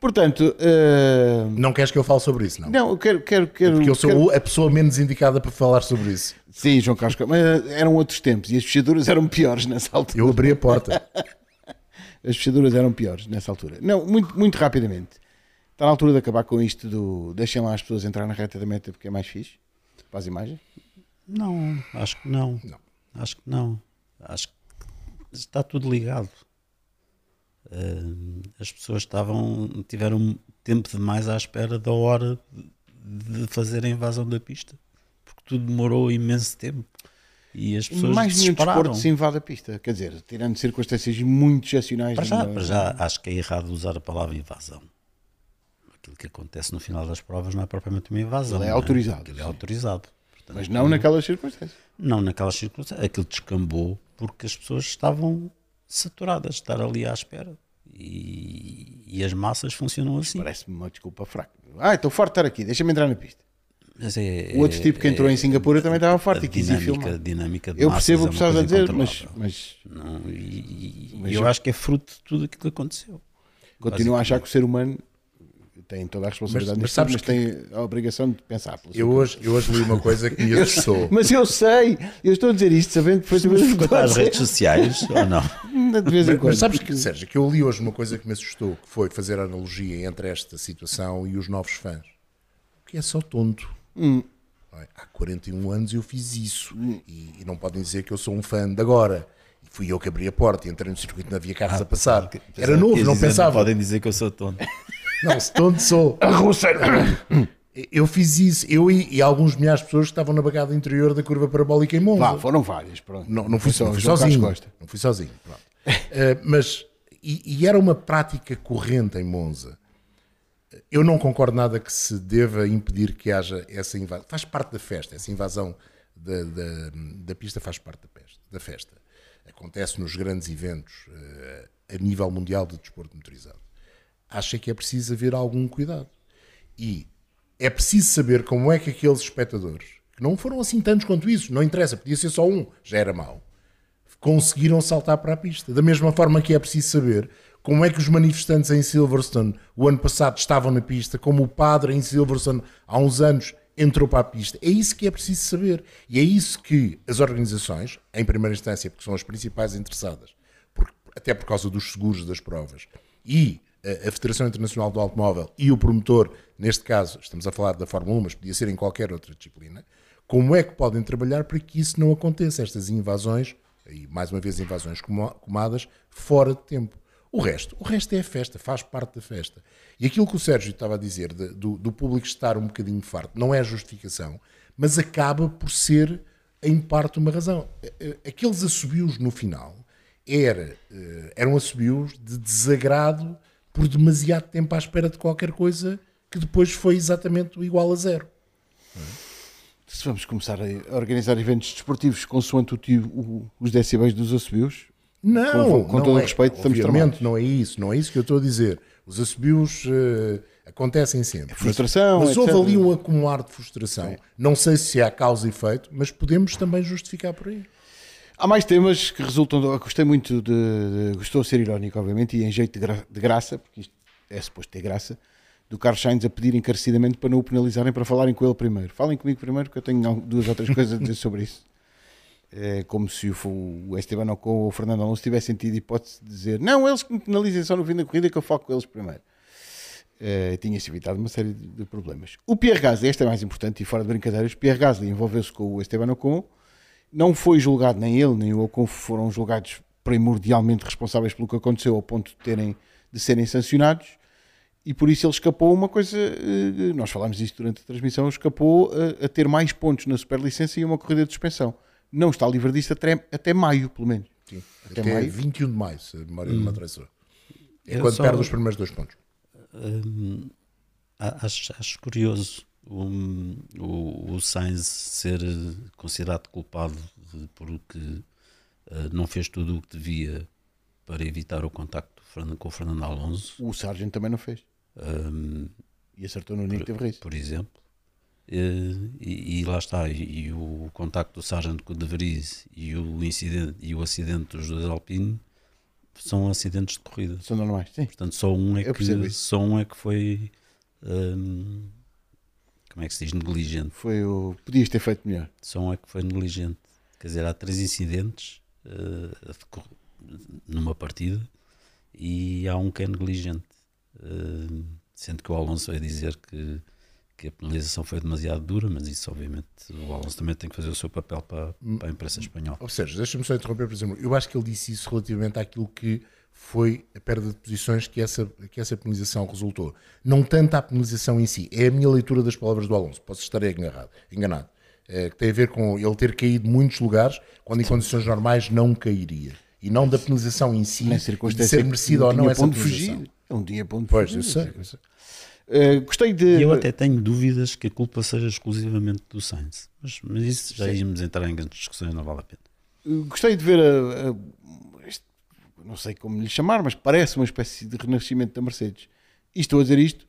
Portanto, eh, Não queres que eu fale sobre isso, não? não, eu quero, quero, quero, Porque eu sou quero- a pessoa menos indicada para falar sobre isso. Sim, João Carlos, mas eram outros tempos e as fechaduras eram piores nessa altura. Eu abri a porta. As fechaduras eram piores nessa altura. Não, muito, muito rapidamente. Está na altura de acabar com isto do deixem lá as pessoas entrar na reta da meta porque é mais fixe para as imagens. Não, acho que não. Não. Acho que não. Acho que está tudo ligado. Eh, as pessoas estavam tiveram tempo demais à espera da hora de fazer a invasão da pista. Porque tudo demorou imenso tempo. E as pessoas mais nenhum desporto se invade a pista. Quer dizer, tirando circunstâncias muito excepcionais. Para já, para já acho que é errado usar a palavra invasão. Aquilo que acontece no final das provas não é propriamente uma invasão. Aquilo é não autorizado, Aquilo é autorizado. Portanto, Mas não naquelas circunstâncias. Não naquelas circunstâncias. Aquilo descambou porque as pessoas estavam saturadas de estar ali à espera. E, e as massas funcionam assim. Parece-me uma desculpa fraca. Ah, estou farto de estar aqui, deixa-me entrar na pista. É- O outro é- tipo que entrou é- em Singapura também estava farto a e quis ir filmar. dinâmica Eu percebo é o que estás a dizer, mas, mas Não, e, e- Mas eu eu- acho que é fruto de tudo aquilo que aconteceu. continuo a achar que o ser humano tem toda a responsabilidade Mas- mas mas, sabes tem a obrigação de pensar. Eu hoje, eu hoje li uma coisa que me assustou. Mas eu sei, eu estou a dizer isto sabendo que estou a Às redes dizer. sociais ou não? De vez em Mas, quando. mas sabes que, Sérgio, que eu li hoje uma coisa que me assustou, que foi fazer a analogia entre esta situação e os novos fãs. Que é só tonto. Hum. Olha, Há 41 anos eu fiz isso. E, e não podem dizer que eu sou um fã de agora. E fui eu que abri a porta e entrei no circuito, não havia carros a passar. Era novo, não pensava. Podem dizer que eu sou tonto. Não, se tonto sou. Eu fiz isso, eu e, e alguns milhares de pessoas que estavam na bagada interior da curva parabólica em Monza. Vá, foram várias. Pronto. Não, não fui, só não fui sozinho. Não fui sozinho. pronto. Eh, mas, e, e era uma prática corrente em Monza. Eu não concordo nada que se deva impedir que haja essa invasão. Faz parte da festa. Essa invasão da, da, da pista faz parte da, peste- da festa. Acontece nos grandes eventos eh, a nível mundial de desporto motorizado. Acho é que é preciso haver algum cuidado. E é preciso saber como é que aqueles espectadores, que não foram assim tantos quanto isso, não interessa, podia ser só um, já era mau, conseguiram saltar para a pista. Da mesma forma que é preciso saber como é que os manifestantes em Silverstone o ano passado estavam na pista, como o padre em Silverstone há uns anos entrou para a pista. É isso que é preciso saber. E é isso que as organizações, em primeira instância, porque são as principais interessadas, até por causa dos seguros das provas, e a, Federação Internacional do Automóvel e o promotor, neste caso, estamos a falar da Fórmula 1, mas podia ser em qualquer outra disciplina, como é que podem trabalhar para que isso não aconteça, estas invasões, e mais uma vez invasões comadas, fora de tempo. O resto, o resto é a festa, faz parte da festa. E aquilo que o Sérgio estava a dizer, de- do, do público estar um bocadinho farto, não é justificação, mas acaba por ser, em parte, uma razão. Eh, eh, Aqueles assobios no final era, eh, eram assobios de desagrado por demasiado tempo à espera de qualquer coisa que depois foi exatamente o igual a zero. Se vamos começar a organizar eventos desportivos consoante o tio- o- os decibéis dos assobios, Não, Com- com não todo o é, respeito, estamos tramados. não é isso, não é isso que eu estou a dizer. Os assobios eh, acontecem sempre. frustração, mas, mas houve ali um acumular de frustração. Não sei se há causa e efeito, mas podemos também justificar por aí. Há mais temas que resultam. Do, gostei muito de, Gostou de ser irónico, obviamente, e em jeito de, gra- de graça, porque isto é suposto ter graça, do Carlos Sainz a pedir encarecidamente para não o penalizarem para falarem com ele primeiro. Falem comigo primeiro, que eu tenho duas ou três coisas a dizer sobre isso. É como se o, o Esteban Ocon ou o Fernando Alonso tivessem tido hipótese de dizer não, eles que me penalizem só no fim da corrida que eu falo com eles primeiro. Eh, tinha-se evitado uma série de, de problemas. O Pierre Gasly, este é mais importante e fora de brincadeiras, Pierre Gasly envolveu-se com o Esteban Ocon, não foi julgado, nem ele nem o Ocon foram julgados primordialmente responsáveis pelo que aconteceu ao ponto de, terem, de serem sancionados e por isso ele escapou uma coisa, eh, nós falámos disto durante a transmissão, escapou a, a ter mais pontos na superlicença e uma corrida de suspensão. Não está livre disso até, até maio, pelo menos. Sim. Até Até, maio. 21 de maio, se a memória não me atrasou. É só- perde os primeiros dois pontos. Hum, acho, acho curioso o, o, o Sainz ser eh, considerado culpado de- porque eh, não fez tudo o que devia para evitar o contacto com o Fernando Alonso, O Sargent também não fez. hum, E acertou no Nick de Vries. por exemplo. Eh, E, e lá está, e, e o contacto do Sargent com o De Vries e o incidente e o acidente dos dois Alpine são acidentes de corrida. São normais, sim. Portanto, só um é Eu que, só um é que foi. hum, como é que se diz? Negligente. Foi o. Podias ter feito melhor. Só um é que foi negligente. Quer dizer, há três incidentes decor- numa partida e há um que é negligente. Eh, sendo que o Alonso vai dizer que, que a penalização foi demasiado dura, mas isso, obviamente, o Alonso também tem que fazer o seu papel para, para a imprensa espanhola. Ou seja, deixa-me só interromper, por exemplo, eu acho que ele disse isso relativamente àquilo que foi a perda de posições que essa, que essa penalização resultou. Não tanto à penalização em si, é a minha leitura das palavras do Alonso, posso estar enganado, enganado Eh, que tem a ver com ele ter caído muitos lugares quando em condições normais não cairia. E não da penalização em si, de ser merecida que ou não essa onde penalização. fugir. É um dia onde Pois, fugir. eu sei, eu sei. Eh, gostei de. E eu até tenho dúvidas que a culpa seja exclusivamente do Sainz. Mas, mas isso já Sim. íamos entrar em grandes discussões, não vale a pena. Uh, Gostei de ver a, a- não sei como lhe chamar, mas parece uma espécie de renascimento da Mercedes. E estou a dizer isto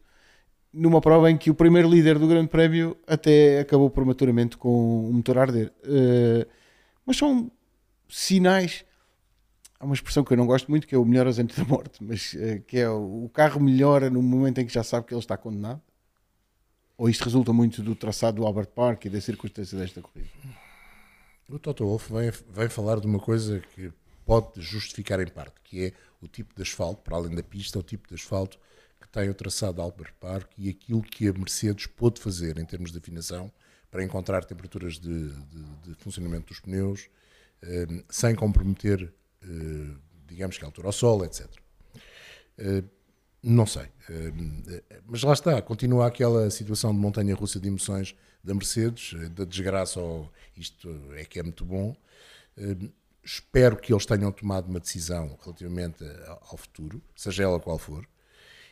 numa prova em que o primeiro líder do Grande Prémio até acabou prematuramente com o motor a arder. Uh, mas são sinais. Há uma expressão que eu não gosto muito, que é o melhoras antes da morte, mas uh, que é o, o carro melhora no momento em que já sabe que ele está condenado. Ou isto resulta muito do traçado do Albert Park e da circunstância desta corrida? O Toto Wolff vem, vem falar de uma coisa que pode justificar em parte, que é o tipo de asfalto, para além da pista, o tipo de asfalto que tem o traçado Albert Park e aquilo que a Mercedes pôde fazer em termos de afinação para encontrar temperaturas de, de- de funcionamento dos pneus eh, sem comprometer, eh, digamos que a altura ao sol, etc. Eh, não sei. Eh, Mas lá está, continua aquela situação de montanha russa de emoções da Mercedes, eh, da desgraça ao isto é que é muito bom. Espero que eles tenham tomado uma decisão relativamente ao futuro, seja ela qual for,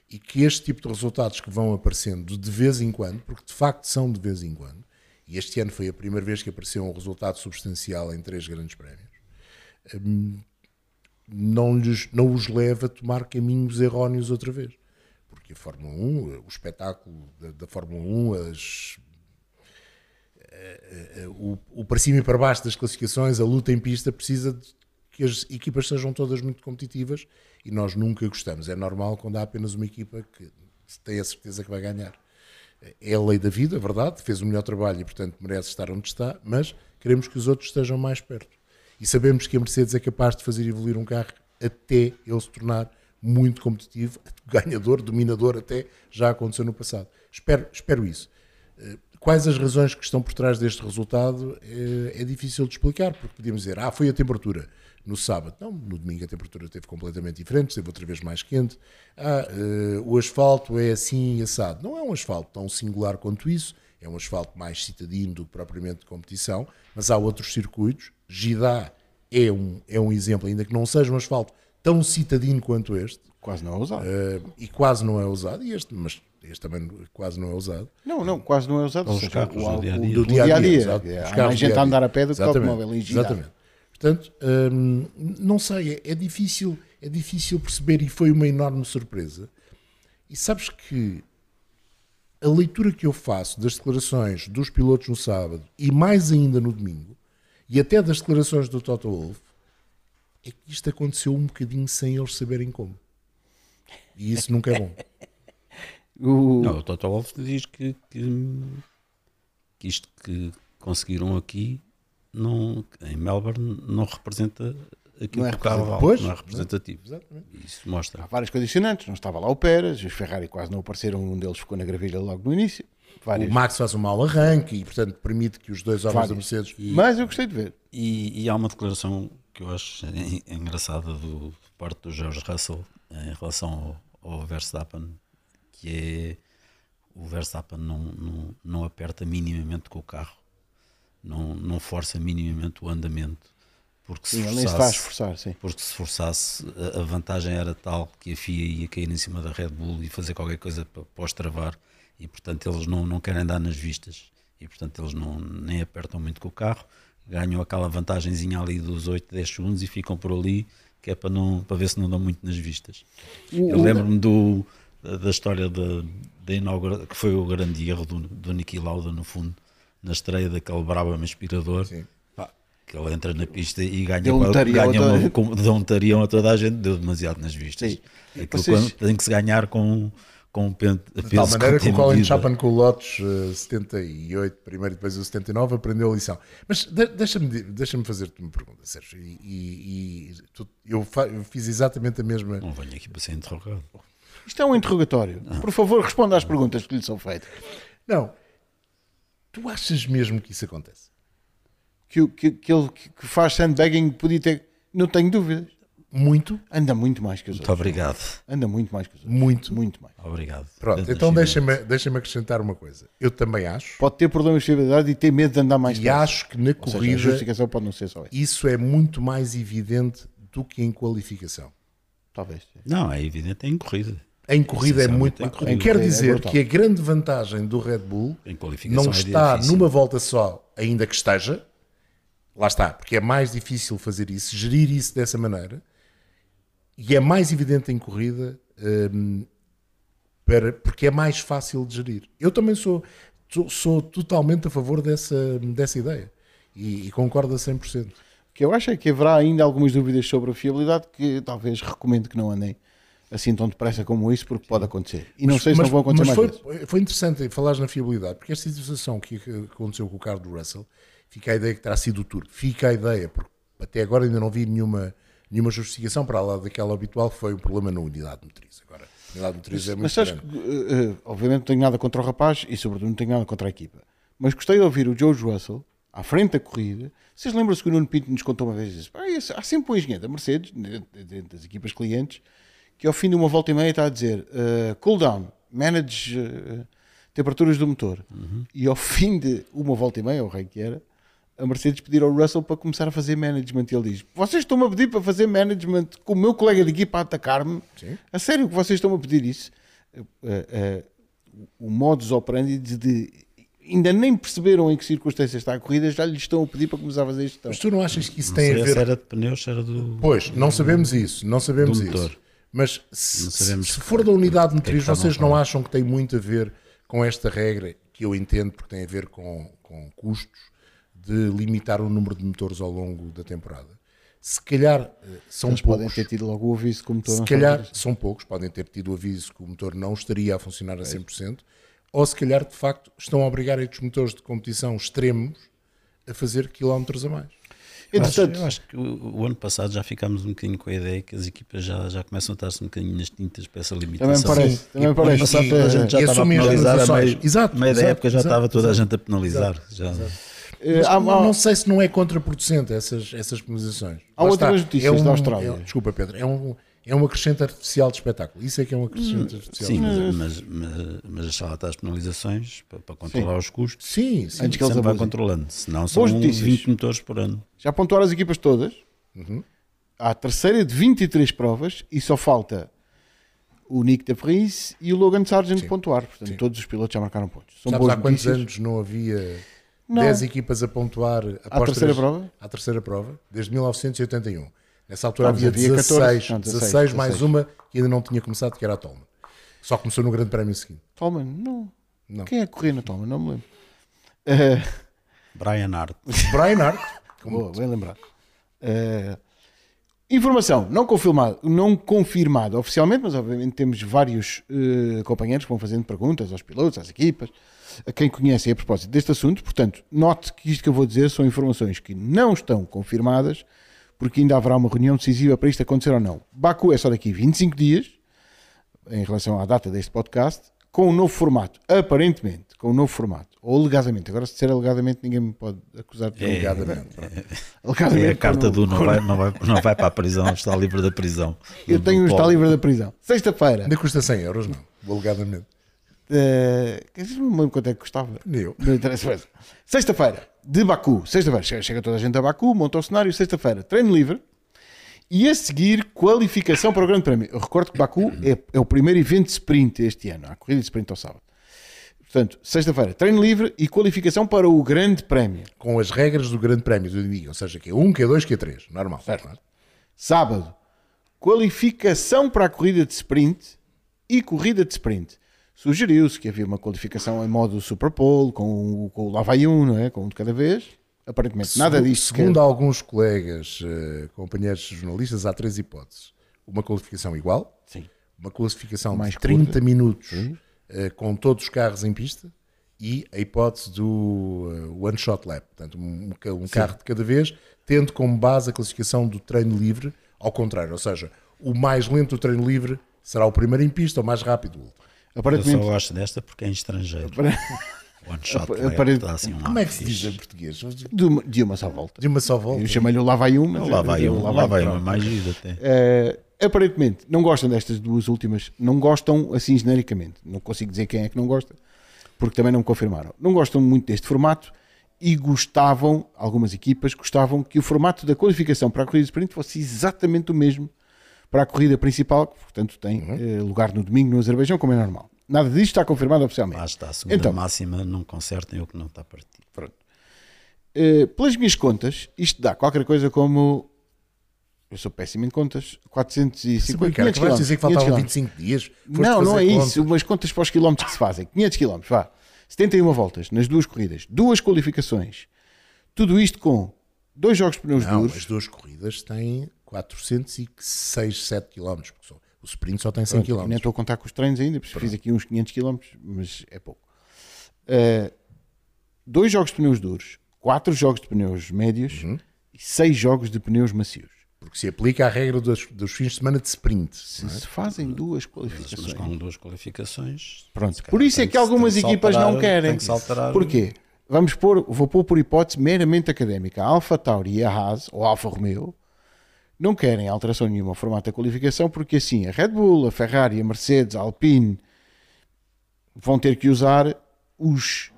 e que este tipo de resultados que vão aparecendo de vez em quando, porque de facto são de vez em quando, e este ano foi a primeira vez que apareceu um resultado substancial em três grandes prémios, não, lhes, não os leva a tomar caminhos erróneos outra vez. Porque a Fórmula 1, o espetáculo da, da Fórmula 1, as, o, o para cima e para baixo das classificações, a luta em pista, precisa de que as equipas sejam todas muito competitivas e nós nunca gostamos. É normal quando há apenas uma equipa que tem a certeza que vai ganhar. É a lei da vida, é verdade, fez o melhor trabalho e, portanto, merece estar onde está, mas queremos que os outros estejam mais perto. E sabemos que a Mercedes é capaz de fazer evoluir um carro até ele se tornar muito competitivo, ganhador, dominador, até já aconteceu no passado. Espero, espero isso. Quais as razões que estão por trás deste resultado eh, é difícil de explicar, porque podíamos dizer, ah, foi a temperatura no sábado. Não, no domingo a temperatura esteve completamente diferente, esteve outra vez mais quente. Ah, eh, o asfalto é assim assado. Não é um asfalto tão singular quanto isso, é um asfalto mais citadino do que propriamente de competição, mas há outros circuitos. Gidá é um, é um exemplo, ainda que não seja um asfalto tão citadino quanto este, Quase não é usado. eh, e quase não é usado, e este, mas este também quase não é usado. Não, não, quase não é usado. Seja, carros o- do dia a dia. do dia a dia. É, Os Há mais gente a andar a pé do que automóvel em Gidá. Exatamente. Portanto, hum, não sei, é, é difícil, é difícil perceber e foi uma enorme surpresa. E sabes que a leitura que eu faço das declarações dos pilotos no sábado e mais ainda no domingo, e até das declarações do Toto Wolff, é que isto aconteceu um bocadinho sem eles saberem como. E isso nunca é bom. O- Não, o Toto Wolff diz que, que, que isto que conseguiram aqui não, em Melbourne não representa aquilo Não é que o carro vale, Pois, não é representativo. Exatamente. Isso mostra. Há vários condicionantes. Não estava lá o Pérez, os Ferrari quase não apareceram. Um deles ficou na gravilha logo no início. Várias. O Max faz um mau arranque e, portanto, permite que os dois homens da. Mercedes Mas eu gostei de ver. E, e há uma declaração que eu acho en- engraçada do, de parte do George Russell em relação ao, ao Verstappen, que é o Verstappen não, não, não aperta minimamente com o carro, não, não força minimamente o andamento, porque se Sim, forçasse, porque se forçasse a, a vantagem era tal que a FIA ia cair em cima da Red Bull e fazer qualquer coisa para, para os travar e portanto eles não, não querem dar nas vistas e portanto eles não, nem apertam muito com o carro, ganham aquela vantagenzinha ali dos 8, 10 segundos e ficam por ali que é para, não, para ver se não dão muito nas vistas. Eu lembro-me do, da, história da, da inauguração, que foi o grande erro do, do Niki Lauda no fundo, na estreia daquele brava aspirador. Sim. Pá, que ele entra na pista e ganha, Deu um ganha uma, com- deu um tarião a toda a gente, deu demasiado nas vistas. Sim. Aquilo Vocês- quando- tem que se ganhar com, com um pen- De tal maneira que o Colin. Chapman com o Lotus eh, 78, primeiro e depois o 79, aprendeu a lição. Mas de- deixa-me deixa fazer-te uma pergunta, Sérgio. E, e- e tu- eu, fa- eu fiz exatamente a mesma. Não venho aqui para ser interrogado. Isto é um interrogatório. Por favor, responda às perguntas que lhe são feitas. Não. Tu achas mesmo que isso acontece? Que, o- que, que ele que faz sandbagging podia ter. Não tenho dúvidas. Muito, Anda muito mais que os Muito outros. obrigado. Anda muito mais que os outros. muito. Muito mais. Obrigado. Pronto, então deixa-me deixa acrescentar uma coisa. Eu também acho, Pode ter problemas de fiabilidade e ter medo de andar mais e acho que na Ou seja, a corrida justificação pode não ser só essa. isso é muito mais evidente do que em qualificação. Talvez. Não, é evidente, é em corrida. Em corrida é Essencialmente muito em mais. corrida. Quer É dizer brutal. que a grande vantagem do Red Bull não é está difícil. numa volta só, ainda que esteja. Lá está, porque é mais difícil fazer isso, gerir isso dessa maneira. E é mais evidente em corrida, hum, para, porque é mais fácil de gerir. Eu também sou, sou, sou totalmente a favor dessa, dessa ideia. E, e concordo a 100%. O que eu acho é que haverá ainda algumas dúvidas sobre a fiabilidade que talvez recomendo que não andem assim tão depressa como isso, porque pode acontecer. E não sei se não vão acontecer mas mais foi, vezes. foi interessante falares na fiabilidade, porque esta situação que aconteceu com o carro do Russell, fica a ideia que terá sido o Tour. Fica a ideia, porque até agora ainda não vi nenhuma, nenhuma justificação para lá daquela habitual que foi um problema na unidade motriz. Agora, a unidade motriz é muito Mas sabes que, eh, eh, obviamente, não tenho nada contra o rapaz e, sobretudo, não tenho nada contra a equipa. Mas gostei de ouvir o George Russell à frente da corrida. Vocês lembram-se que o Nuno Pinto nos contou uma vez? "Pá, esse- há sempre um engenheiro da Mercedes, dentro das equipas clientes, que ao fim de uma volta e meia está a dizer eh, cool down, manage eh, temperaturas do motor. E ao fim de uma volta e meia, o rei que era, a Mercedes pedir ao Russell para começar a fazer management. E ele diz: Vocês estão-me a pedir para fazer management com o meu colega de equipa a atacar-me? A sério que vocês estão a pedir isso? Eh, eh, o modus operandi de, de- ainda nem perceberam em que circunstâncias está a corrida, já lhes estão a pedir para começar a fazer isto. Mas tu não achas que isso Não tem sei a se ver. era de pneus, se era do. Pois, não sabemos isso, não sabemos Do isso. Mas se, se for da unidade que é motriz, vocês não falar. acham que tem muito a ver com esta regra que eu entendo porque tem a ver com, com custos de limitar o número de motores ao longo da temporada? Se calhar eh, são Eles podem poucos, ter tido logo o aviso que o motor se calhar são poucos, podem ter tido o aviso que o motor não estaria a funcionar a 100%, ou se calhar de facto estão a obrigar estes motores de competição extremos a fazer quilómetros a mais. Eu acho, Entretanto, eu acho que o, o ano passado já ficámos um bocadinho com a ideia que as equipas já, já começam a estar-se um bocadinho nas tintas para essa limitação. também parece. Sim. Também E- parece. e- Passado e- a gente já e estava a penalizar, a meio, Exato, meio da exato, época já exato, estava toda a exato. gente a penalizar. Já. Eh, Mas há- há- não sei se não é contraproducente essas, essas penalizações. Há Lá outras está, notícias é um- da Austrália. é- desculpa, Pedro. É um, é um acrescente artificial de espetáculo. Isso é que é um acrescente artificial. Sim, de mas, espetáculo. mas, mas, mas deixar lá estar as penalizações para, para controlar os custos. Sim, sim. Antes que eles vai abusem. controlando, senão são Boas notícias. 20 motores por ano. Já pontuaram as equipas todas. Uhum. Há a terceira de 23 provas e só falta o Nick de Vries e o Logan Sargent Sim. pontuar. Portanto, Sim. todos os pilotos já marcaram pontos. São Sabes há quantos notícias. anos não havia Não. 10 equipas a pontuar À após terceira três- prova? À terceira prova, desde 1981. Nessa altura mas havia, havia 16, 14, não, 16, 16, mais 16. uma que ainda não tinha começado, que era a Tolman. Só começou no Grande Prémio seguinte. Tolman, não. Não. Quem é que corria na Tolman? Não me lembro. Eh, Brian Hart. Brian Hart, boa, bem lembrado. Eh, informação não confirmada, não confirmada oficialmente, mas obviamente temos vários eh, companheiros que vão fazendo perguntas aos pilotos, às equipas, a quem conhece a propósito deste assunto. Portanto, note que isto que eu vou dizer são informações que não estão confirmadas, porque ainda haverá uma reunião decisiva para isto acontecer ou não. Baku é só daqui a 25 dias, em relação à data deste podcast, com um novo formato, aparentemente, com um novo formato, ou alegadamente. Agora, se disser alegadamente, ninguém me pode acusar de alegadamente. Alegadamente, É a carta com- do não vai, não, vai, não vai para a prisão, está livre da prisão. Eu tenho um está livre da prisão. Sexta-feira. ainda custa 100 euros, não, alegadamente. Uh, não me lembro quanto é que custava. Eu. Não interessa. Sexta-feira, de Baku. Sexta-feira, chega, chega toda a gente a Baku, monta o cenário. Sexta-feira, treino livre. E a seguir, qualificação para o Grande Prémio. Eu recordo que Baku é, é o primeiro evento de sprint este ano. Há corrida de sprint ao sábado. Portanto, sexta-feira, treino livre e qualificação para o Grande Prémio. Com as regras do Grande Prémio do domingo, ou seja, Q1, Q2, Q3, normal. Certo. não é? Sábado, qualificação para a corrida de sprint e corrida de sprint. Sugeriu-se que havia uma qualificação em modo Super Bowl, com, o- com o lá vai um, não é? Com um de cada vez. Aparentemente, nada disto. Segundo alguns colegas, eh, companheiros jornalistas, há três hipóteses. Uma qualificação igual, Sim. uma classificação Mais de 30 curta. minutos eh, com todos os carros em pista e a hipótese do eh, one shot lap, portanto, um, um carro de cada vez, tendo como base a classificação do treino livre, ao contrário, ou seja, o mais lento do treino livre será o primeiro em pista, o mais rápido o último. Eu só Aparentemente, gosto desta porque é em estrangeiro. One shot, apare- dá assim um Como é que se diz em português? de uma, de uma só volta. De uma só volta. Eu chamei-lhe o lá vai um, mas Lá vai é- um, lá uma mais giro até. Eh, aparentemente não gostam destas duas últimas, não gostam assim genericamente. Não consigo dizer quem é que não gosta, porque também não me confirmaram. Não gostam muito deste formato e gostavam, algumas equipas gostavam que o formato da qualificação para a corrida de sprint fosse exatamente o mesmo para a corrida principal, que portanto tem eh, lugar no domingo no Azerbaijão, como é normal. Nada disto está confirmado oficialmente. Lá está, a segunda Então. máxima, não consertem o que não está partido. Eh, pelas minhas contas, isto dá qualquer coisa como. Eu sou péssimo em contas. 450 Ricardo, 500 vais dizer que faltavam 500 25 dias? Não, não é contas. isso. Umas contas para os quilómetros que se fazem. 500 quilómetros, vá. 71 voltas nas duas corridas, duas qualificações. Tudo isto com dois jogos de pneus Não, duros. as duas corridas têm 406, 7 km, porque só- o sprint só tem 100 Pronto, km. nem estou a contar com os treinos ainda, porque fiz aqui uns 500 km, mas é pouco. Uh, dois jogos de pneus duros, quatro jogos de pneus médios Uhum. e seis jogos de pneus macios. Porque se aplica a regra dos, dos fins de semana de sprint. Se se fazem duas Mas qualificações. com duas qualificações. Pronto. Por isso é tem que algumas se equipas alterar- não querem. Que. Porquê? Vamos pôr, vou pôr por hipótese meramente académica. A Alfa Tauri e a Haas, ou a Alfa Romeo, não querem alteração nenhuma ao formato da qualificação, porque assim a Red Bull, a Ferrari, a Mercedes, a Alpine vão ter que usar os,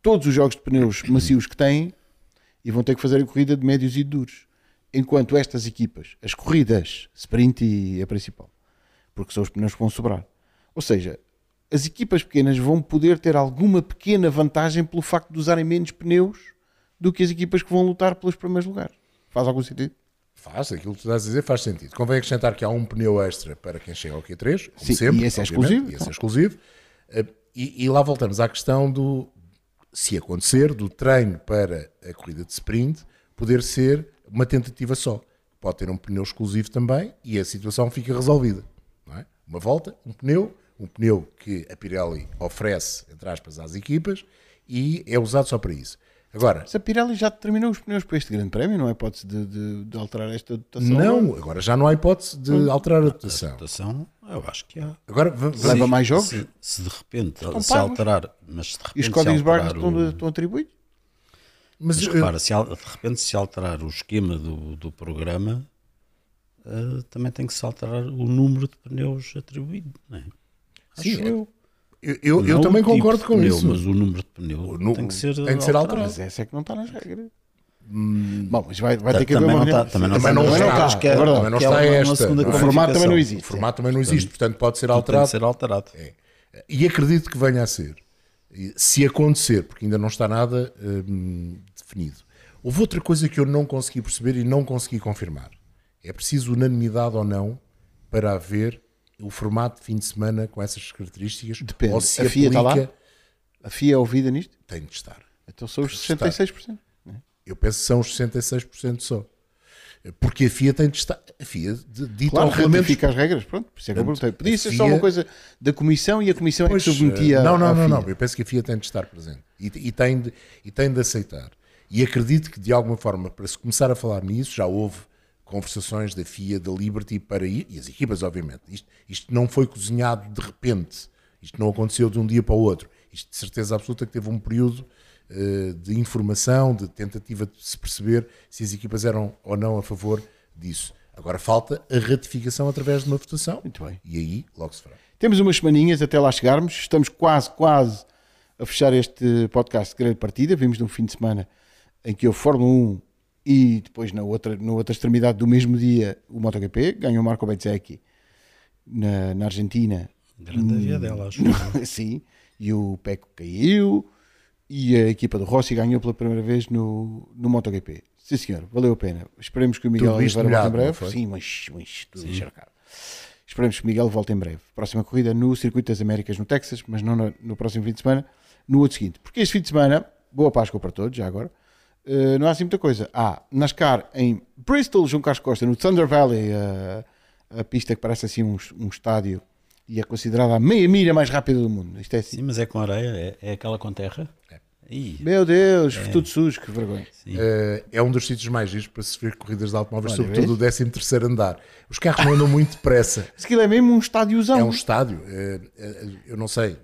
todos os jogos de pneus macios que têm e vão ter que fazer a corrida de médios e de duros. Enquanto estas equipas, as corridas, sprint e a principal, porque são os pneus que vão sobrar. Ou seja, as equipas pequenas vão poder ter alguma pequena vantagem pelo facto de usarem menos pneus do que as equipas que vão lutar pelos primeiros lugares. Faz algum sentido? Faz, aquilo que tu estás a dizer faz sentido. Convém acrescentar que há um pneu extra para quem chega ao Q3, como Sim, sempre. e esse é exclusivo, e esse é exclusivo. Eh, E, e lá voltamos à questão do, se acontecer, do treino para a corrida de sprint poder ser uma tentativa só. Pode ter um pneu exclusivo também e a situação fica resolvida. é? Uma volta, um pneu, um pneu que a Pirelli oferece, entre aspas, às equipas e é usado só para isso. Agora, Mas a Pirelli já determinou os pneus para este grande prémio, não é hipótese de, de- de alterar esta dotação? não, agora já não há hipótese de alterar a dotação. Votação, eu acho que há. Agora, va- Leva mais jogos? Se, se de repente Estão se alterar, mas se de repente E os se códigos barras alterar estão, o- estão atribuídos? mas, Mas eh, repara, se de repente se alterar o esquema do, do programa, eh, também tem que se alterar o número de pneus atribuído, não é? Sim, Acho é- eu. Eu, eu, eu também o tipo concordo com pneu, isso. Mas o número de pneu nu- tem que ser, tem que ser alterado. Mas essa é que não está nas regras. Bom, mas vai, vai ter que haver uma não está, reunião. também não Também está, não mas está, acho que é, é. Também não que é está uma- uma esta. segunda O formato também não O existe. formato também não existe, portanto pode ser alterado. que ser alterado. E acredito que venha a ser. Se acontecer, porque ainda não está nada hum, definido. Houve outra coisa que eu não consegui perceber e não consegui confirmar. É preciso unanimidade ou não para haver o formato de fim de semana com essas características? Depende. Ou se A FIA está lá? aplica- A FIA é ouvida nisto? Tem de estar. Então são os Está. 66%. Eu penso que são os 66% só. Porque a FIA tem de estar. A FIA de- dita Claro, ao regulamento. as regras. Pronto, por isso é que eu perguntei. Podia ser só FIA uma coisa da comissão e a comissão Pois, é que submetia. não, não, à não, FIA. não. Eu penso que a FIA tem de estar presente e, e tem de, e tem de aceitar. E acredito que de alguma forma, para se começar a falar nisso, já houve conversações da FIA, da Liberty para ir, e as equipas, obviamente. Isto, isto não foi cozinhado de repente. Isto não aconteceu de um dia para o outro. Isto de certeza absoluta que teve um período eh, de informação, de tentativa de se perceber se as equipas eram ou não a favor disso. Agora falta a ratificação através de uma votação. Muito bem. E aí logo se fará. Temos umas semaninhas até lá chegarmos. Estamos quase, quase a fechar este podcast de grande partida. Vimos num fim de semana em que houve Fórmula 1 e depois na outra, na outra extremidade do mesmo dia o MotoGP. Ganhou Marco Bezzecchi na, na Argentina. Grande via dela, acho. Sim. E o Peco caiu. E a equipa do Rossi ganhou pela primeira vez no, no MotoGP. Sim, senhor, valeu a pena. Esperemos que o Miguel Oliveira volte em breve. Sim, mas, mas tudo encharcado. Esperemos que o Miguel volte em breve. Próxima corrida no Circuito das Américas, no Texas, mas não no, no próximo fim de semana, no outro seguinte. Porque este fim de semana, boa Páscoa para todos, já agora. Uh, não há assim muita coisa. Há NASCAR em Bristol, João Carlos Costa, no Thunder Valley, uh, a pista que parece assim um, um estádio e é considerada a meia milha mais rápida do mundo. Isto é assim. Sim, mas é com areia, é, é aquela com terra. Ih, Meu Deus, tudo sujo, que vergonha. Eh, é um dos sítios mais giros para se ver corridas de automóveis, Olha, sobretudo o 13 andar. Os carros não andam muito depressa. Mas aquilo é mesmo um estádiozão. É um estádio. eh, eh, eu não sei.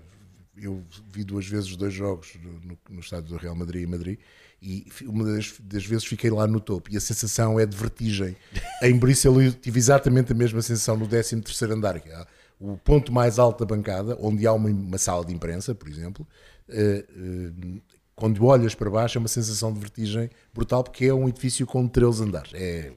Eu vi duas vezes os dois jogos no, no- no estádio do Real Madrid e Madrid e uma das, das vezes fiquei lá no topo e a sensação é de vertigem. Em Bristol eu tive exatamente a mesma sensação no 13 andar, que é o ponto mais alto da bancada, onde há uma, uma sala de imprensa, por exemplo. eh, eh, quando olhas para baixo é uma sensação de vertigem brutal porque é um edifício com 13 andares. É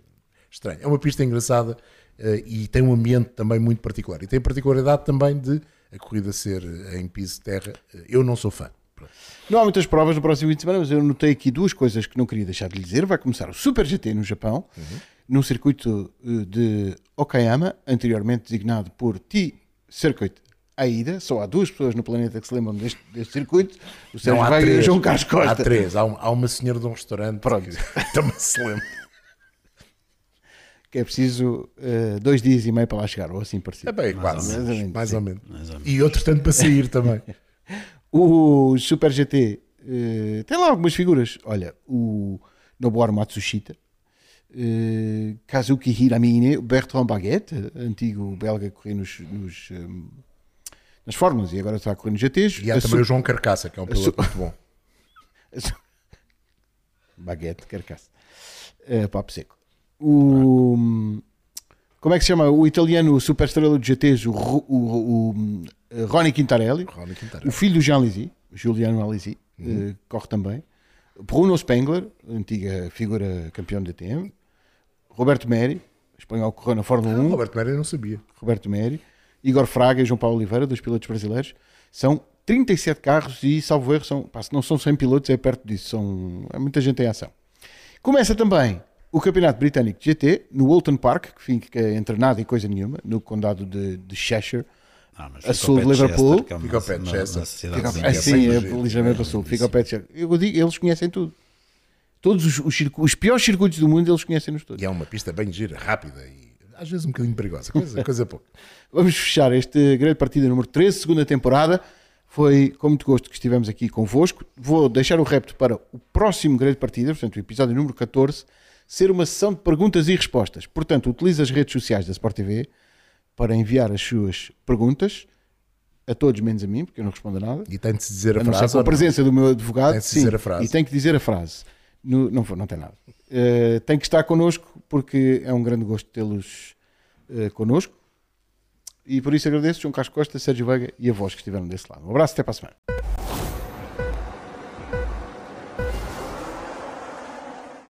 estranho. É uma pista engraçada eh, e tem um ambiente também muito particular. E tem a particularidade também de a corrida ser em piso de terra. Eu não sou fã. Pronto. Não há muitas provas no próximo fim de semana, mas eu notei aqui duas coisas que não queria deixar de lhe dizer. Vai começar o Super GT no Japão, num circuito eh, de Okayama, anteriormente designado por T-Circuit Aida. Só há duas pessoas no planeta que se lembram deste, deste circuito: o Sérgio Não, há Veiga e o três. João Carlos Costa. Há três. Há, um- há uma senhora de um restaurante Pronto. que também se lembra. Que é preciso eh, dois dias e meio para lá chegar, ou assim parecido. É bem, Mais quase. ou menos, Mais ou menos. mais ou menos. E outro tanto para sair também. O Super GT eh, tem lá algumas figuras. Olha, o Nobuharu Matsushita, eh, Kazuki Hiramine, o Bertrand Baguette, antigo belga que corria nos, nos, eh, nas fórmulas e agora está a correr nos GTs. E há A também o João Carcaça, que é um piloto muito bom. Baguette, carcaça. Eh, papo seco. O, como é que se chama? O italiano super estrela de GTs, o, o, o, o, eh, Ronnie Quintarelli. O filho do Jean Lisi, Juliano Alisi, eh, corre também. Bruno Spengler, antiga figura campeão da DTM. Roberto Meri, espanhol que correu na Fórmula 1. Roberto eu não sabia. Roberto Meri. Igor Fraga e João Paulo Oliveira, dos pilotos brasileiros. São 37 carros e, salvo erro, são, pá, se não são 100 pilotos, é perto disso. São, é muita gente em ação. Começa também o Campeonato Britânico de GT, no Walton Park, que fica entre nada e coisa nenhuma, no condado de, de Cheshire. Ah, mas a sul de Liverpool. Chester, é uma- Fica ao pé de Chester. Fica- Assim, bem é ligeiramente a sul, fica ao pé de Cheshire. Eu digo, eles conhecem tudo. Todos os, os, os piores circuitos do mundo, eles conhecem-nos todos. E é uma pista bem gira, rápida e às vezes um bocadinho perigosa. Coisa, coisa pouco. Vamos fechar este grande partida número 13, segunda temporada. Foi com muito gosto que estivemos aqui convosco. Vou deixar o repto para o próximo grande partida, portanto, o episódio número 14, ser uma sessão de perguntas e respostas. Portanto, utilize as redes sociais da Sport TV para enviar as suas perguntas a todos, menos a mim, porque eu não respondo a nada. E tem de se dizer a A frase. com a presença do meu advogado, Tem de se sim, dizer a frase. e tem que dizer a frase. No- não, não tem nada. Eh, tem que estar connosco porque é um grande gosto tê-los eh, connosco. E por isso agradeço João Carlos Costa, Sérgio Veiga e a vós que estiveram desse lado. Um abraço, até para a semana.